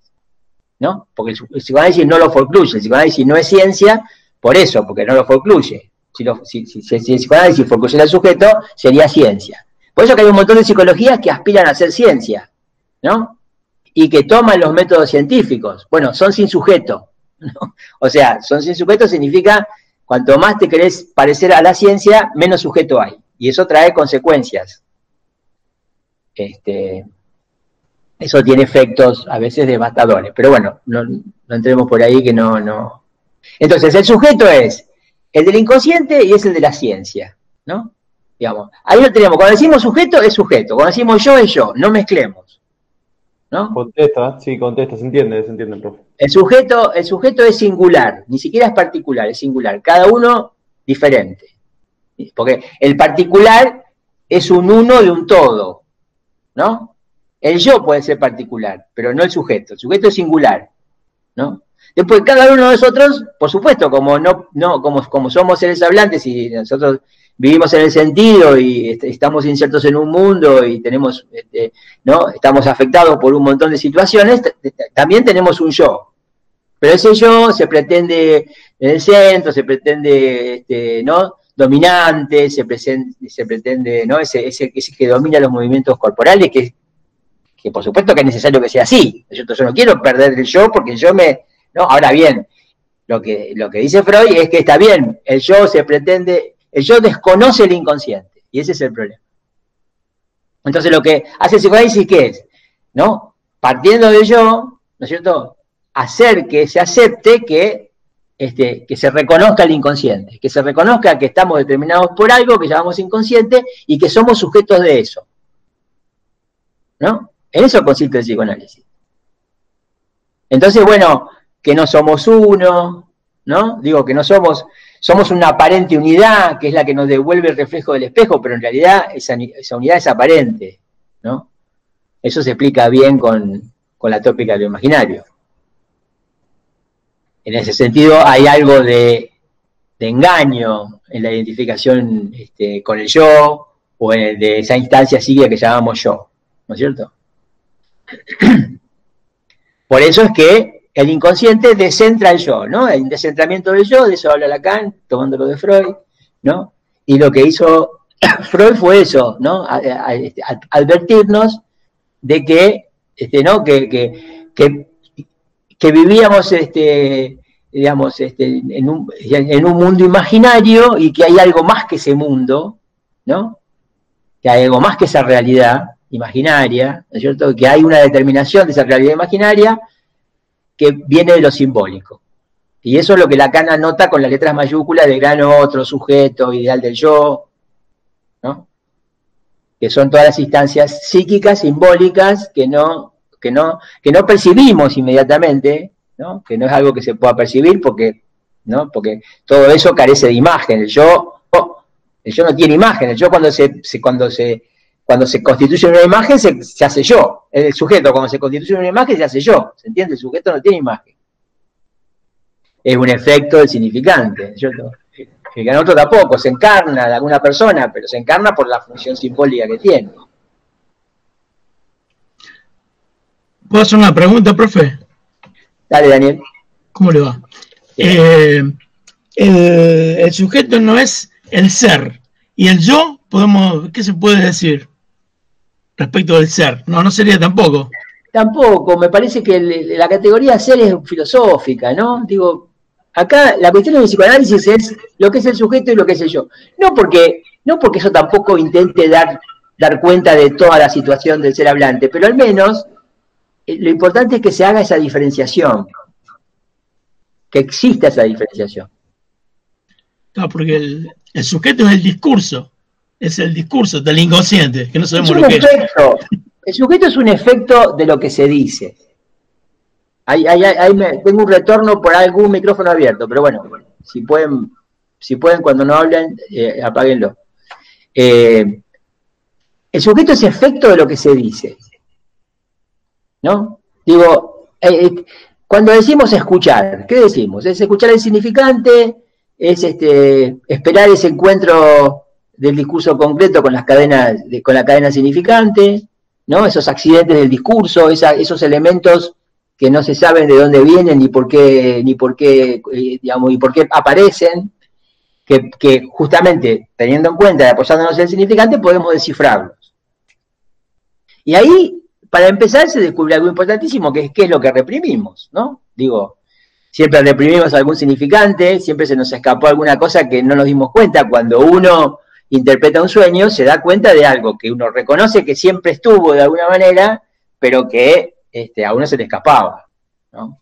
¿no? Porque el, psicoanálisis no lo forcluye, el psicoanálisis no es ciencia, por eso, porque no lo forcluye. Si, el psicoanálisis forcluyera al sujeto, sería ciencia. Por eso que hay un montón de psicologías que aspiran a ser ciencia, ¿no? Y que toman los métodos científicos. Bueno, son sin sujeto. O sea, son sin sujeto significa cuanto más te querés parecer a la ciencia, menos sujeto hay. Y eso trae consecuencias. Este, eso tiene efectos a veces devastadores. Pero bueno, no, entremos por ahí que no, no. Entonces, el sujeto es el del inconsciente y es el de la ciencia, ¿no? Digamos, ahí lo tenemos. Cuando decimos sujeto, es sujeto. Cuando decimos yo, es yo. No mezclemos. ¿No? Contesta, sí, contesta, se entiende, se entiende, profe. El sujeto, el sujeto es singular, ni siquiera es particular, es singular. Cada uno diferente. Porque el particular es un uno de un todo, ¿no? El yo puede ser particular, pero no el sujeto. El sujeto es singular, ¿no? Después, cada uno de nosotros, por supuesto, como no, no, como, como somos seres hablantes y nosotros vivimos en el sentido y estamos insertos en un mundo y tenemos, este, ¿no? Estamos afectados por un montón de situaciones, también tenemos un yo. Pero ese yo se pretende en el centro, se pretende, este, ¿no? dominante, se, se pretende, ¿no? Ese, ese, ese, que domina los movimientos corporales, que que por supuesto que es necesario que sea así. Yo, no quiero perder el yo porque yo me... ¿no? Ahora bien, lo que, lo que dice Freud es que está bien, el yo se pretende, el yo desconoce el inconsciente, y ese es el problema. Entonces lo que hace el psicoanálisis, ¿qué es? ¿No? Partiendo del yo, ¿no es cierto? Hacer que se acepte que, este, que se reconozca el inconsciente, que se reconozca que estamos determinados por algo que llamamos inconsciente y que somos sujetos de eso. ¿No? En eso consiste el psicoanálisis. Entonces, bueno, que no somos uno, ¿no? Digo que no somos, somos una aparente unidad, que es la que nos devuelve el reflejo del espejo, pero en realidad esa, unidad es aparente, ¿no? Eso se explica bien con, la tópica de lo imaginario. En ese sentido, hay algo de, engaño en la identificación este, con el yo o en de esa instancia sigue que llamamos yo, ¿no es cierto? Por eso es que el inconsciente descentra el yo, ¿no? El descentramiento del yo, de eso habla Lacan, tomándolo de Freud, ¿no? Y lo que hizo Freud fue eso, ¿no? Advertirnos de que, este, ¿no? Que, que, vivíamos, este, digamos, este, en, un, en un mundo imaginario y que hay algo más que ese mundo, ¿no? Que hay algo más que esa realidad, imaginaria, ¿no es cierto? Que hay una determinación de esa realidad imaginaria que viene de lo simbólico. Y eso es lo que Lacan anota con las letras mayúsculas de gran otro, sujeto, ideal del yo, ¿no? Que son todas las instancias psíquicas, simbólicas, que no, que no, que no percibimos inmediatamente, ¿no? Que no es algo que se pueda percibir porque, ¿no? Porque todo eso carece de imagen. El yo, el yo no tiene imagen. El yo cuando se, cuando se cuando se constituye una imagen se, hace yo. El sujeto cuando se constituye una imagen se hace yo. ¿Se entiende? El sujeto no tiene imagen. Es un efecto del significante. El otro tampoco, se encarna de alguna persona, pero se encarna por la función simbólica que tiene. ¿Puedo hacer una pregunta, profe? Dale, Daniel. ¿Cómo le va? Eh, el, sujeto no es el ser. ¿Y el yo? Podemos, ¿Qué se puede decir? Respecto del ser. No, no sería tampoco. Tampoco, me parece que la categoría ser es filosófica, ¿no? Digo, acá la cuestión del psicoanálisis es lo que es el sujeto y lo que es el yo. No porque, no porque eso tampoco intente dar, dar cuenta de toda la situación del ser hablante, pero al menos eh, lo importante es que se haga esa diferenciación. que exista esa diferenciación. Claro, porque el, sujeto es el discurso, es el discurso del inconsciente, que no sabemos lo que efecto, El sujeto es un efecto de lo que se dice. Ahí, tengo un retorno por algún micrófono abierto, pero bueno, si pueden, si pueden cuando no hablen, eh, apáguenlo. Eh, el sujeto es efecto de lo que se dice. ¿No? Digo, eh, eh, cuando decimos escuchar, ¿qué decimos? Es escuchar el significante, es este, esperar ese encuentro del discurso concreto con las cadenas, con la cadena significante, ¿no? Esos accidentes del discurso, esos elementos que no se saben de dónde vienen ni por qué, ni por qué, eh, digamos, y por qué aparecen, que, que, justamente teniendo en cuenta y apoyándonos en el significante podemos descifrarlos. Y ahí para empezar se descubre algo importantísimo, que es qué es lo que reprimimos, ¿no? Digo, siempre reprimimos algún significante, siempre se nos escapó alguna cosa que no nos dimos cuenta. Cuando uno interpreta un sueño, se da cuenta de algo que uno reconoce que siempre estuvo de alguna manera, pero que este, a uno se le escapaba, ¿no?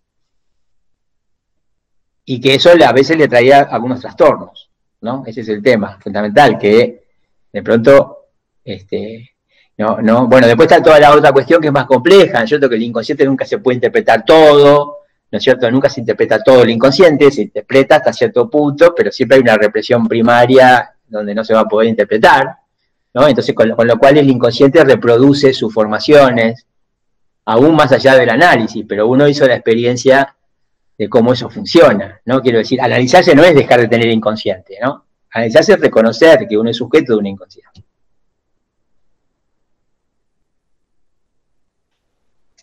Y que eso a veces le traía algunos trastornos, ¿no? Ese es el tema fundamental, que de pronto este, no, no, bueno, después está toda la otra cuestión que es más compleja, ¿no es cierto? Que el inconsciente nunca se puede interpretar todo, ¿no es cierto? Nunca se interpreta todo el inconsciente, se interpreta hasta cierto punto, pero siempre hay una represión primaria donde no se va a poder interpretar, ¿no? Entonces, con lo, con lo cual el inconsciente reproduce sus formaciones, aún más allá del análisis, pero uno hizo la experiencia de cómo eso funciona, ¿no? Quiero decir, analizarse no es dejar de tener inconsciente, ¿no? Analizarse es reconocer que uno es sujeto de un inconsciente.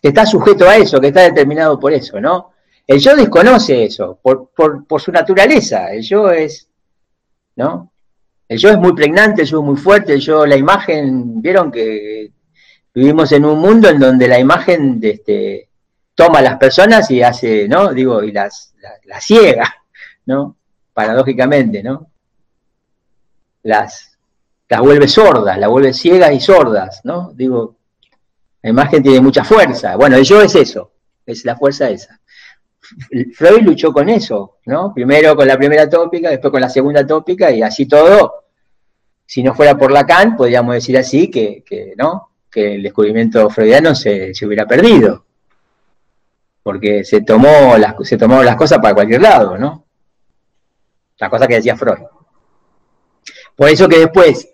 que está sujeto a eso, que está determinado por eso, ¿no? El yo desconoce eso, por, su naturaleza. El yo es, ¿no? El yo es muy pregnante, el yo es muy fuerte, yo, la imagen, vieron que vivimos en un mundo en donde la imagen este, toma a las personas y hace, ¿no? Digo, y las, las, ciega, ¿no? Paradójicamente, ¿no? Las, las vuelve sordas, las vuelve ciegas y sordas, ¿no? Digo, la imagen tiene mucha fuerza. Bueno, el yo es eso, es la fuerza esa. Freud luchó con eso, ¿no? Primero con la primera tópica, después con la segunda tópica y así todo. Si no fuera por Lacan, podríamos decir así que, ¿no? que el descubrimiento freudiano se, hubiera perdido. Porque se tomó, las, se tomó las cosas para cualquier lado, ¿no? Las cosas que decía Freud. Por eso que después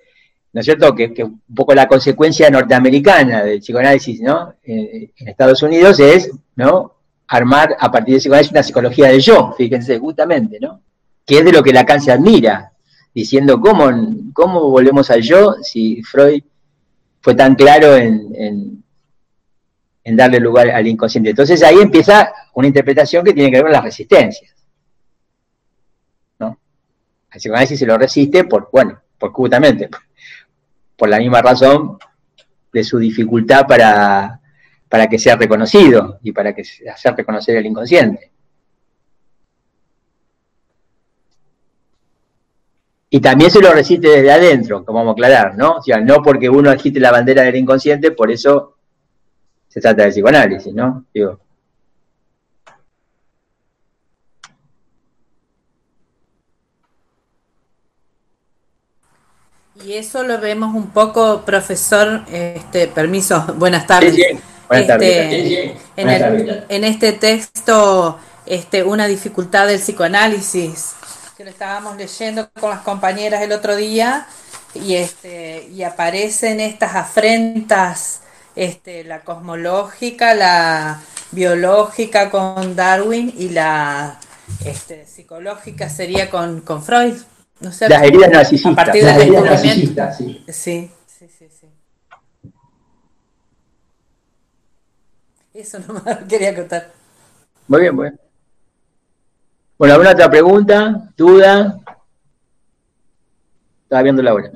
¿no es cierto? Que, un poco la consecuencia norteamericana del psicoanálisis, ¿no? En, Estados Unidos es, ¿no? Armar a partir del psicoanálisis una psicología del yo, fíjense, justamente, ¿no? Que es de lo que Lacan se admira, diciendo cómo, cómo volvemos al yo si Freud fue tan claro en, en darle lugar al inconsciente. Entonces ahí empieza una interpretación que tiene que ver con las resistencias. ¿no? El psicoanálisis se lo resiste por, bueno, por justamente por la misma razón de su dificultad para, que sea reconocido y para que hacer reconocer el inconsciente. Y también se lo resiste desde adentro, como vamos a aclarar, ¿no? O sea, no porque uno agite la bandera del inconsciente, por eso se trata de psicoanálisis, ¿no? Digo, Y eso lo vemos un poco, profesor, este, permiso, buenas tardes. Buenas este, tardes. En, este texto, este, una dificultad del psicoanálisis, que lo estábamos leyendo con las compañeras el otro día, y, este, y aparecen estas afrentas, este, la cosmológica, la biológica con Darwin y la este, psicológica sería con, con Freud las heridas narcisistas. A partir las heridas narcisistas, sí. Sí, sí, sí, sí. Eso nomás quería contar. Muy bien, muy bien. Bueno, ¿alguna otra pregunta? ¿Duda? Estaba viendo la hora.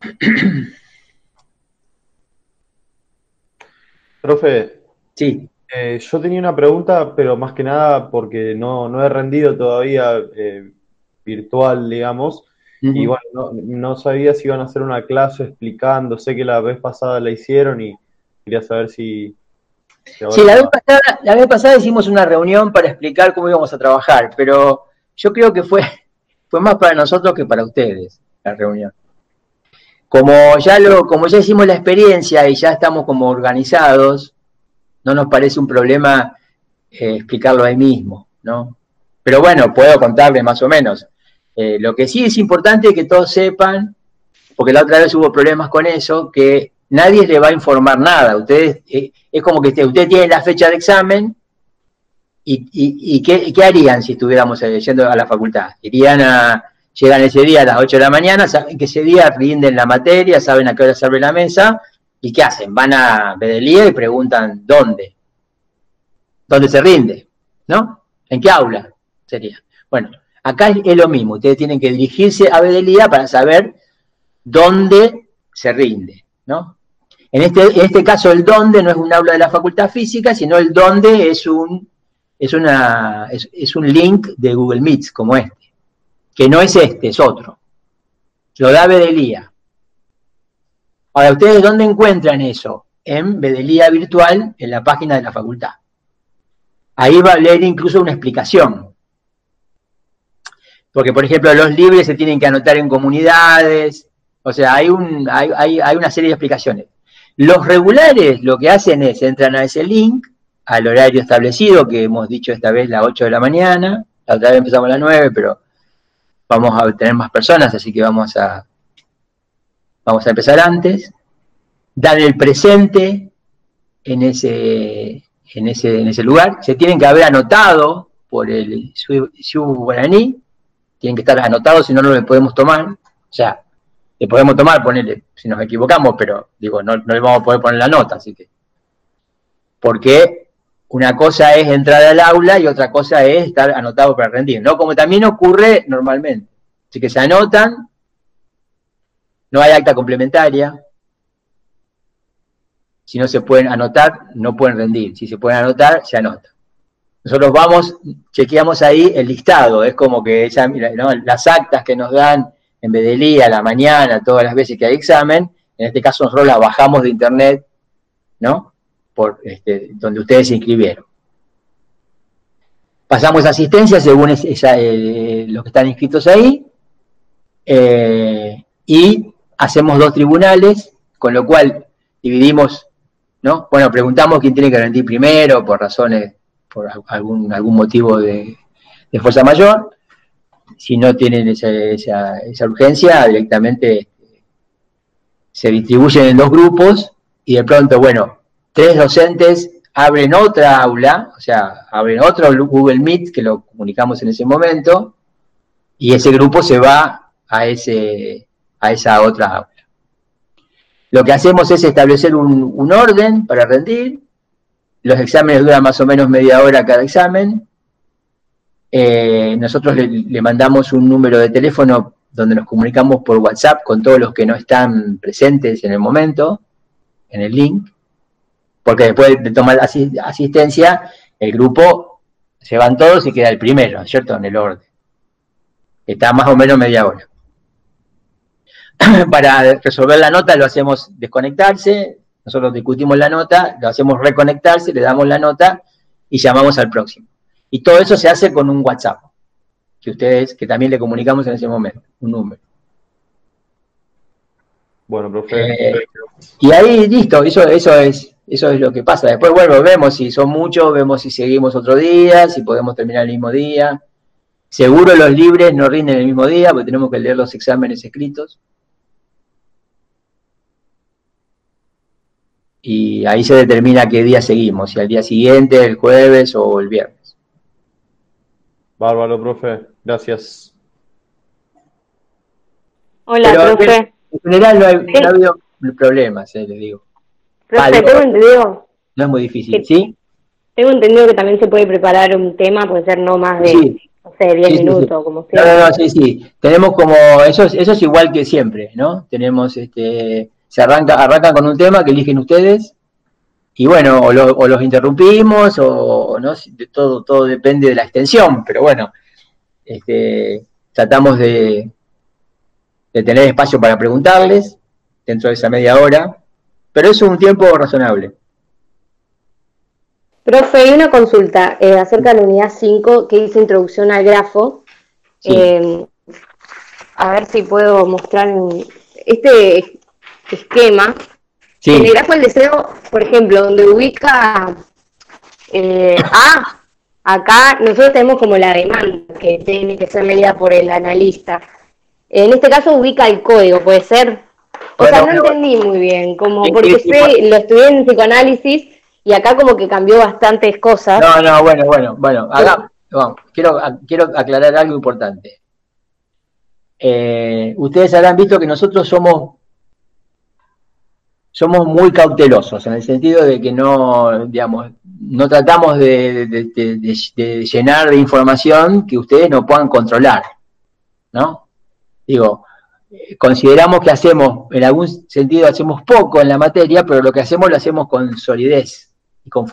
Profe. Sí. Eh, yo tenía una pregunta, pero más que nada porque no, he rendido todavía eh, virtual, digamos, y bueno, no, sabía si iban a hacer una clase explicando, sé que la vez pasada la hicieron y quería saber si, Sí, la vez, pasada, la vez pasada hicimos una reunión para explicar cómo íbamos a trabajar, pero yo creo que fue, fue más para nosotros que para ustedes la reunión. Como ya, lo, como ya hicimos la experiencia y ya estamos como organizados, no nos parece un problema eh, explicarlo ahí mismo, ¿no? Pero bueno, puedo contarles más o menos. Eh, lo que sí es importante que todos sepan, porque la otra vez hubo problemas con eso, que nadie le va a informar nada. Ustedes, eh, es como que usted tiene la fecha de examen y, ¿qué, harían si estuviéramos yendo a la facultad? Irían a, llegan ese día a las 8 de la mañana, saben que ese día rinden la materia, saben a qué hora se abre la mesa, ¿y qué hacen? Van a Bedelía y preguntan dónde, dónde se rinde, ¿no? ¿En qué aula sería? Bueno, acá es, lo mismo, ustedes tienen que dirigirse a Bedelía para saber dónde se rinde, ¿no? En este, en este caso el dónde no es un aula de la facultad física, sino el dónde es un, es una, es, un link de Google Meets como este, que no es este, es otro. Lo da Bedelía. Ahora, ¿ustedes dónde encuentran eso? En Bedelía Virtual, en la página de la facultad. Ahí va a leer incluso una explicación. Porque, por ejemplo, los libres se tienen que anotar en comunidades. O sea, hay, un, hay, hay una serie de explicaciones. Los regulares lo que hacen es entran a ese link, al horario establecido, que hemos dicho esta vez las 8 de la mañana, la otra vez empezamos a las 9, pero vamos a tener más personas, así que vamos a, vamos a empezar antes. Dan el presente en ese, en ese, en ese lugar. Se tienen que haber anotado por el Shu Guaraní, tienen que estar anotados, si no, no lo podemos tomar. O sea, le podemos tomar, ponerle, si nos equivocamos, pero digo, no, le vamos a poder poner la nota, así que. Porque una cosa es entrar al aula y otra cosa es estar anotado para rendir, ¿no? Como también ocurre normalmente. Así que se anotan, no hay acta complementaria. Si no se pueden anotar, no pueden rendir. Si se pueden anotar, se anota. Nosotros vamos, chequeamos ahí el listado, es como que ¿no? las actas que nos dan en vez de día, a la mañana, todas las veces que hay examen. En este caso nosotros la bajamos de internet, ¿no? Por este, donde ustedes se inscribieron. Pasamos asistencia según eh, los que están inscritos ahí. Eh, y hacemos dos tribunales, con lo cual dividimos, ¿no? Bueno, preguntamos quién tiene que rendir primero, por razones, por algún, algún motivo de fuerza mayor si no tienen esa, urgencia, directamente se distribuyen en dos grupos y de pronto, bueno, tres docentes abren otra aula, o sea, abren otro Google Meet que lo comunicamos en ese momento y ese grupo se va a, ese, a esa otra aula. Lo que hacemos es establecer un, un orden para rendir, los exámenes duran más o menos media hora cada examen, eh, nosotros le, mandamos un número de teléfono donde nos comunicamos por WhatsApp con todos los que no están presentes en el momento, en el link, porque después de tomar asistencia, el grupo se van todos y queda el primero, ¿cierto? En el orden. Está más o menos media hora. Para resolver la nota lo hacemos desconectarse, nosotros discutimos la nota, lo hacemos reconectarse, le damos la nota y llamamos al próximo. Y todo eso se hace con un WhatsApp, que ustedes, que también le comunicamos en ese momento, un número. Bueno, profe. Eh, y ahí listo, eso, eso es, eso es lo que pasa. Después, bueno, vemos si son muchos, vemos si seguimos otro día, si podemos terminar el mismo día. Seguro los libres no rinden el mismo día, porque tenemos que leer los exámenes escritos. Y ahí se determina qué día seguimos, si al día siguiente, el jueves o el viernes. Bárbaro, profe. Gracias. Hola, profe. En general no, ha habido problemas, eh, les digo. Profe, tengo entendido. No es muy difícil, ¿sí? Tengo entendido que también se puede preparar un tema, puede ser no más de, no sé, 10 minutos, como sea. No, no, sí, sí. Tenemos como, eso es, eso es igual que siempre, ¿no? Tenemos, este, se arranca, arrancan con un tema que eligen ustedes, y bueno, o, los interrumpimos, o no, todo, todo depende de la extensión, pero bueno, este, tratamos de, de tener espacio para preguntarles dentro de esa media hora, pero eso es un tiempo razonable. Profe, hay una consulta eh, acerca de la unidad 5 que dice introducción al grafo. Eh, a ver si puedo mostrar este esquema. En el grafo del deseo, por ejemplo, donde ubica eh, A, acá nosotros tenemos como la demanda que tiene que ser leída por el analista. En este caso ubica el código, puede ser. O sea, no entendí muy bien, como porque lo estudié en psicoanálisis y acá como que cambió bastantes cosas. No, no, bueno, bueno, bueno, acá, quiero, quiero aclarar algo importante. Eh, ustedes habrán visto que nosotros somos somos muy cautelosos en el sentido de que no, digamos, no tratamos de, llenar de información que ustedes no puedan controlar, ¿no? Digo, consideramos que hacemos, en algún sentido hacemos poco en la materia, pero lo que hacemos lo hacemos con solidez y, con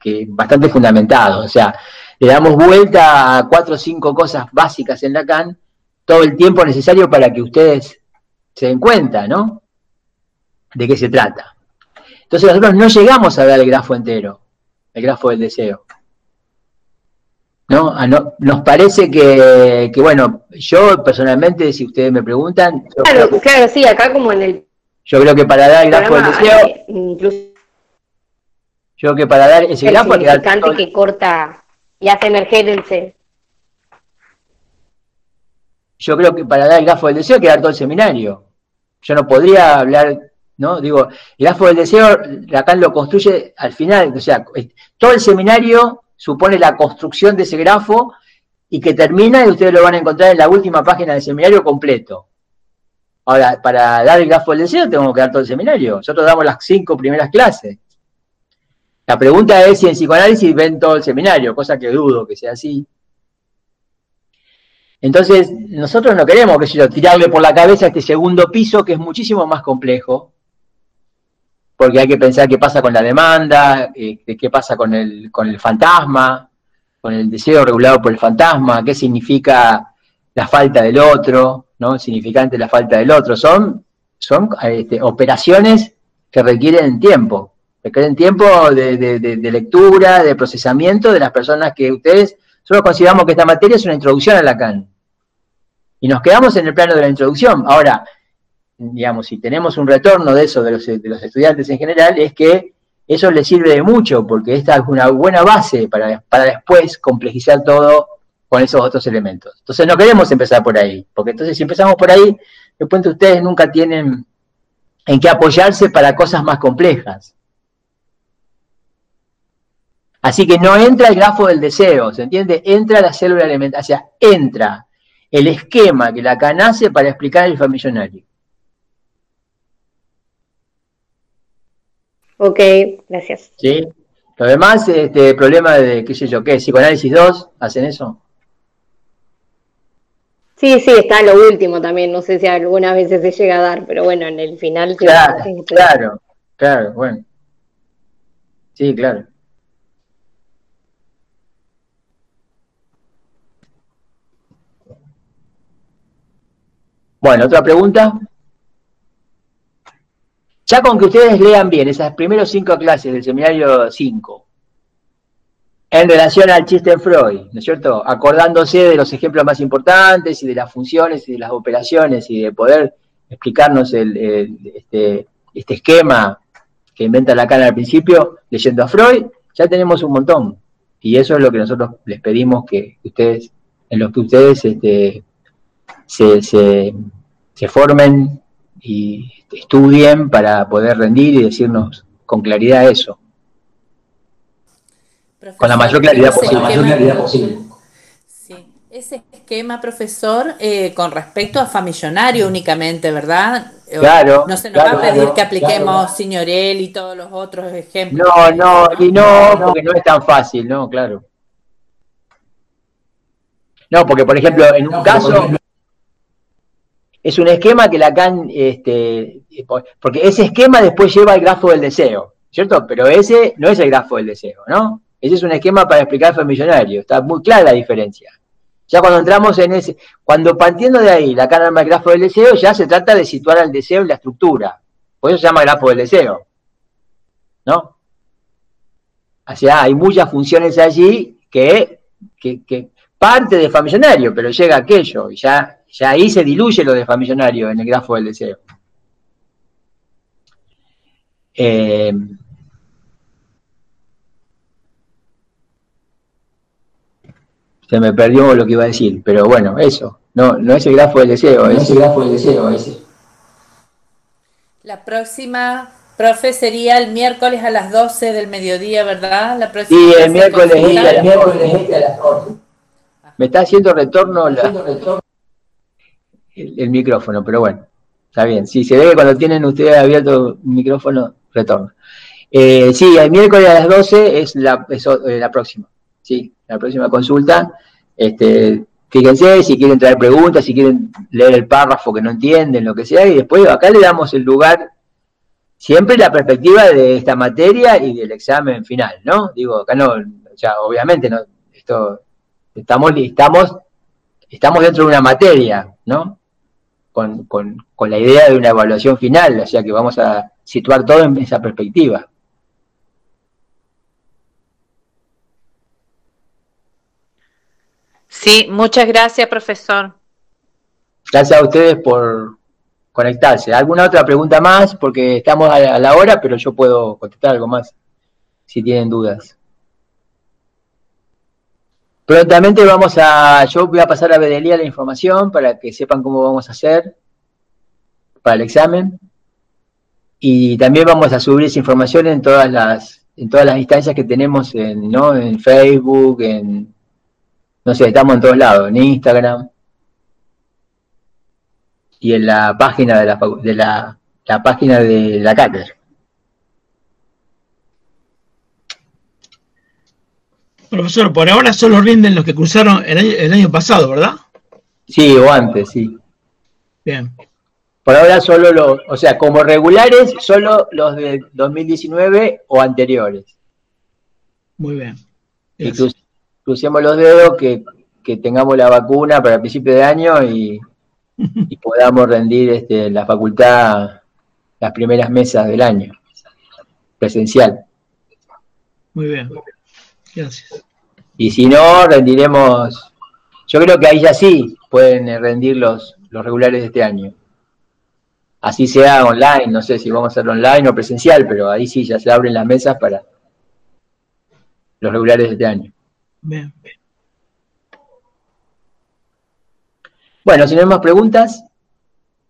que bastante fundamentado. O sea, le damos vuelta a cuatro o cinco cosas básicas en Lacan todo el tiempo necesario para que ustedes se den cuenta, ¿no? De qué se trata. Entonces nosotros no llegamos a ver el grafo entero, el grafo del deseo. ¿No? nos parece que, bueno, yo personalmente, si ustedes me preguntan... Claro, claro, sí, acá como en el... Yo creo que para dar el grafo del deseo... Incluso yo creo que para dar ese grafo... El que corta y hace emerger el C. Yo creo que para dar el grafo del deseo hay que dar todo el seminario. Yo no podría hablar, ¿no? Digo, el grafo del deseo, Lacan lo construye al final, o sea, todo el seminario supone la construcción de ese grafo y que termina y ustedes lo van a encontrar en la última página del seminario completo. Ahora, para dar el grafo del deseo tenemos que dar todo el seminario. Nosotros damos las cinco primeras clases. La pregunta es si en psicoanálisis ven todo el seminario, cosa que dudo que sea así. Entonces, nosotros no queremos, que yo, tirarle por la cabeza este segundo piso que es muchísimo más complejo, porque hay que pensar qué pasa con la demanda, eh, qué pasa con el, con el fantasma, con el deseo regulado por el fantasma, qué significa la falta del otro, ¿no? significante la falta del otro. Son, son este, operaciones que requieren tiempo, requieren tiempo de, de, lectura, de procesamiento de las personas que ustedes, solo consideramos que esta materia es una introducción a Lacan. Y nos quedamos en el plano de la introducción. Ahora, digamos, si tenemos un retorno de eso de los, estudiantes en general, es que eso les sirve de mucho, porque esta es una buena base para, para después complejizar todo con esos otros elementos. Entonces no queremos empezar por ahí, porque entonces si empezamos por ahí, después ustedes nunca tienen en qué apoyarse para cosas más complejas. Así que no entra el grafo del deseo, ¿se entiende? Entra la célula elementaria, o sea, entra el esquema que la hace para explicar el familionario. Ok, gracias. ¿Sí? Lo demás, este problema de, qué sé yo, ¿qué? ¿Psicoanálisis 2? ¿Hacen eso? Sí, sí, está lo último también. No sé si algunas veces se llega a dar, pero bueno, en el final. Claro, claro, claro, bueno. Sí, claro. Bueno, otra pregunta. Ya con que ustedes lean bien esas primeras cinco clases del seminario 5, en relación al chiste en Freud, ¿no es cierto? Acordándose de los ejemplos más importantes y de las funciones y de las operaciones y de poder explicarnos este, este, esquema que inventa Lacan al principio, leyendo a Freud, ya tenemos un montón. Y eso es lo que nosotros les pedimos que ustedes, en lo que ustedes este, se, se, formen y estudien para poder rendir y decirnos con claridad eso. con la mayor claridad posible. Sí. Ese esquema, profesor, eh, con respecto a Famillonario únicamente, ¿verdad? Claro. No se nos va a pedir que apliquemos Signorel y todos los otros ejemplos. No, no, y no, porque no es tan fácil, ¿no? Claro. No, porque por ejemplo, en un caso, es un esquema que Lacan, este, porque ese esquema después lleva al grafo del deseo, ¿cierto? Pero ese no es el grafo del deseo, ¿no? Ese es un esquema para explicar el millonario, está muy clara la diferencia. Ya cuando entramos en ese, cuando partiendo de ahí Lacan arma el grafo del deseo, ya se trata de situar al deseo en la estructura. Por eso se llama grafo del deseo. ¿No? O sea, hay muchas funciones allí que, que, parte de Famillonario, pero llega aquello, y ya, ya ahí se diluye lo de Famillonario en el grafo del deseo. Eh, se me perdió lo que iba a decir, pero bueno, eso. No, no es el grafo del deseo, es el grafo del deseo ese. La próxima, profe, sería el miércoles a las 12 del mediodía, ¿verdad? La próxima sí, el miércoles, el miércoles este a las 12. Me está haciendo retorno, el, micrófono, pero bueno, está bien. Si se ve que cuando tienen ustedes abierto el micrófono, retorno. Eh, sí, el miércoles a las 12 es la, eh, la próxima. Sí, la próxima consulta. Este, fíjense si quieren traer preguntas, si quieren leer el párrafo que no entienden, lo que sea, y después acá le damos el lugar, siempre la perspectiva de esta materia y del examen final, ¿no? Digo, acá no, ya obviamente no, esto, estamos, estamos, estamos dentro de una materia, ¿no? Con, con, con la idea de una evaluación final, o sea que vamos a situar todo en esa perspectiva. Sí, muchas gracias, profesor. Gracias a ustedes por conectarse. ¿Alguna otra pregunta más? Porque estamos a la hora, pero yo puedo contestar algo más si tienen dudas. Prontamente vamos a, yo voy a pasar a Bedelía la información para que sepan cómo vamos a hacer para el examen. Y también vamos a subir esa información en todas las, en todas las instancias que tenemos en, ¿no? en Facebook, en no sé, estamos en todos lados, en Instagram y en la página de la, de la, página de la cátedra. Profesor, por ahora solo rinden los que cruzaron el año, el año pasado, ¿verdad? Sí, o antes, sí. Bien. Por ahora solo los, o sea, como regulares, solo los de 2019 o anteriores. Muy bien crucemos los dedos, que, tengamos la vacuna para el principio de año y, podamos rendir este, la facultad las primeras mesas del año, presencial. Muy bien, gracias. Y si no, rendiremos, yo creo que ahí ya sí pueden rendir los, los regulares de este año. Así sea online, no sé si vamos a hacerlo online o presencial, pero ahí sí ya se abren las mesas para los regulares de este año. Bueno, si no hay más preguntas,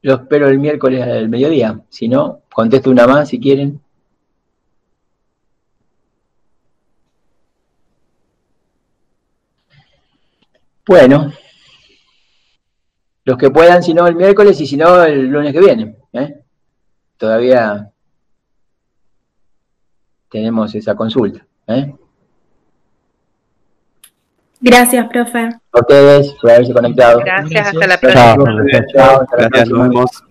lo espero el miércoles al mediodía. Si no, contesto una más si quieren. Bueno, los que puedan, si no, el miércoles y si no, el lunes que viene. ¿eh? Todavía tenemos esa consulta. ¿eh? Gracias, profe. A ustedes por haberse conectado. Gracias, hasta la próxima. Chao, gracias, nos vemos.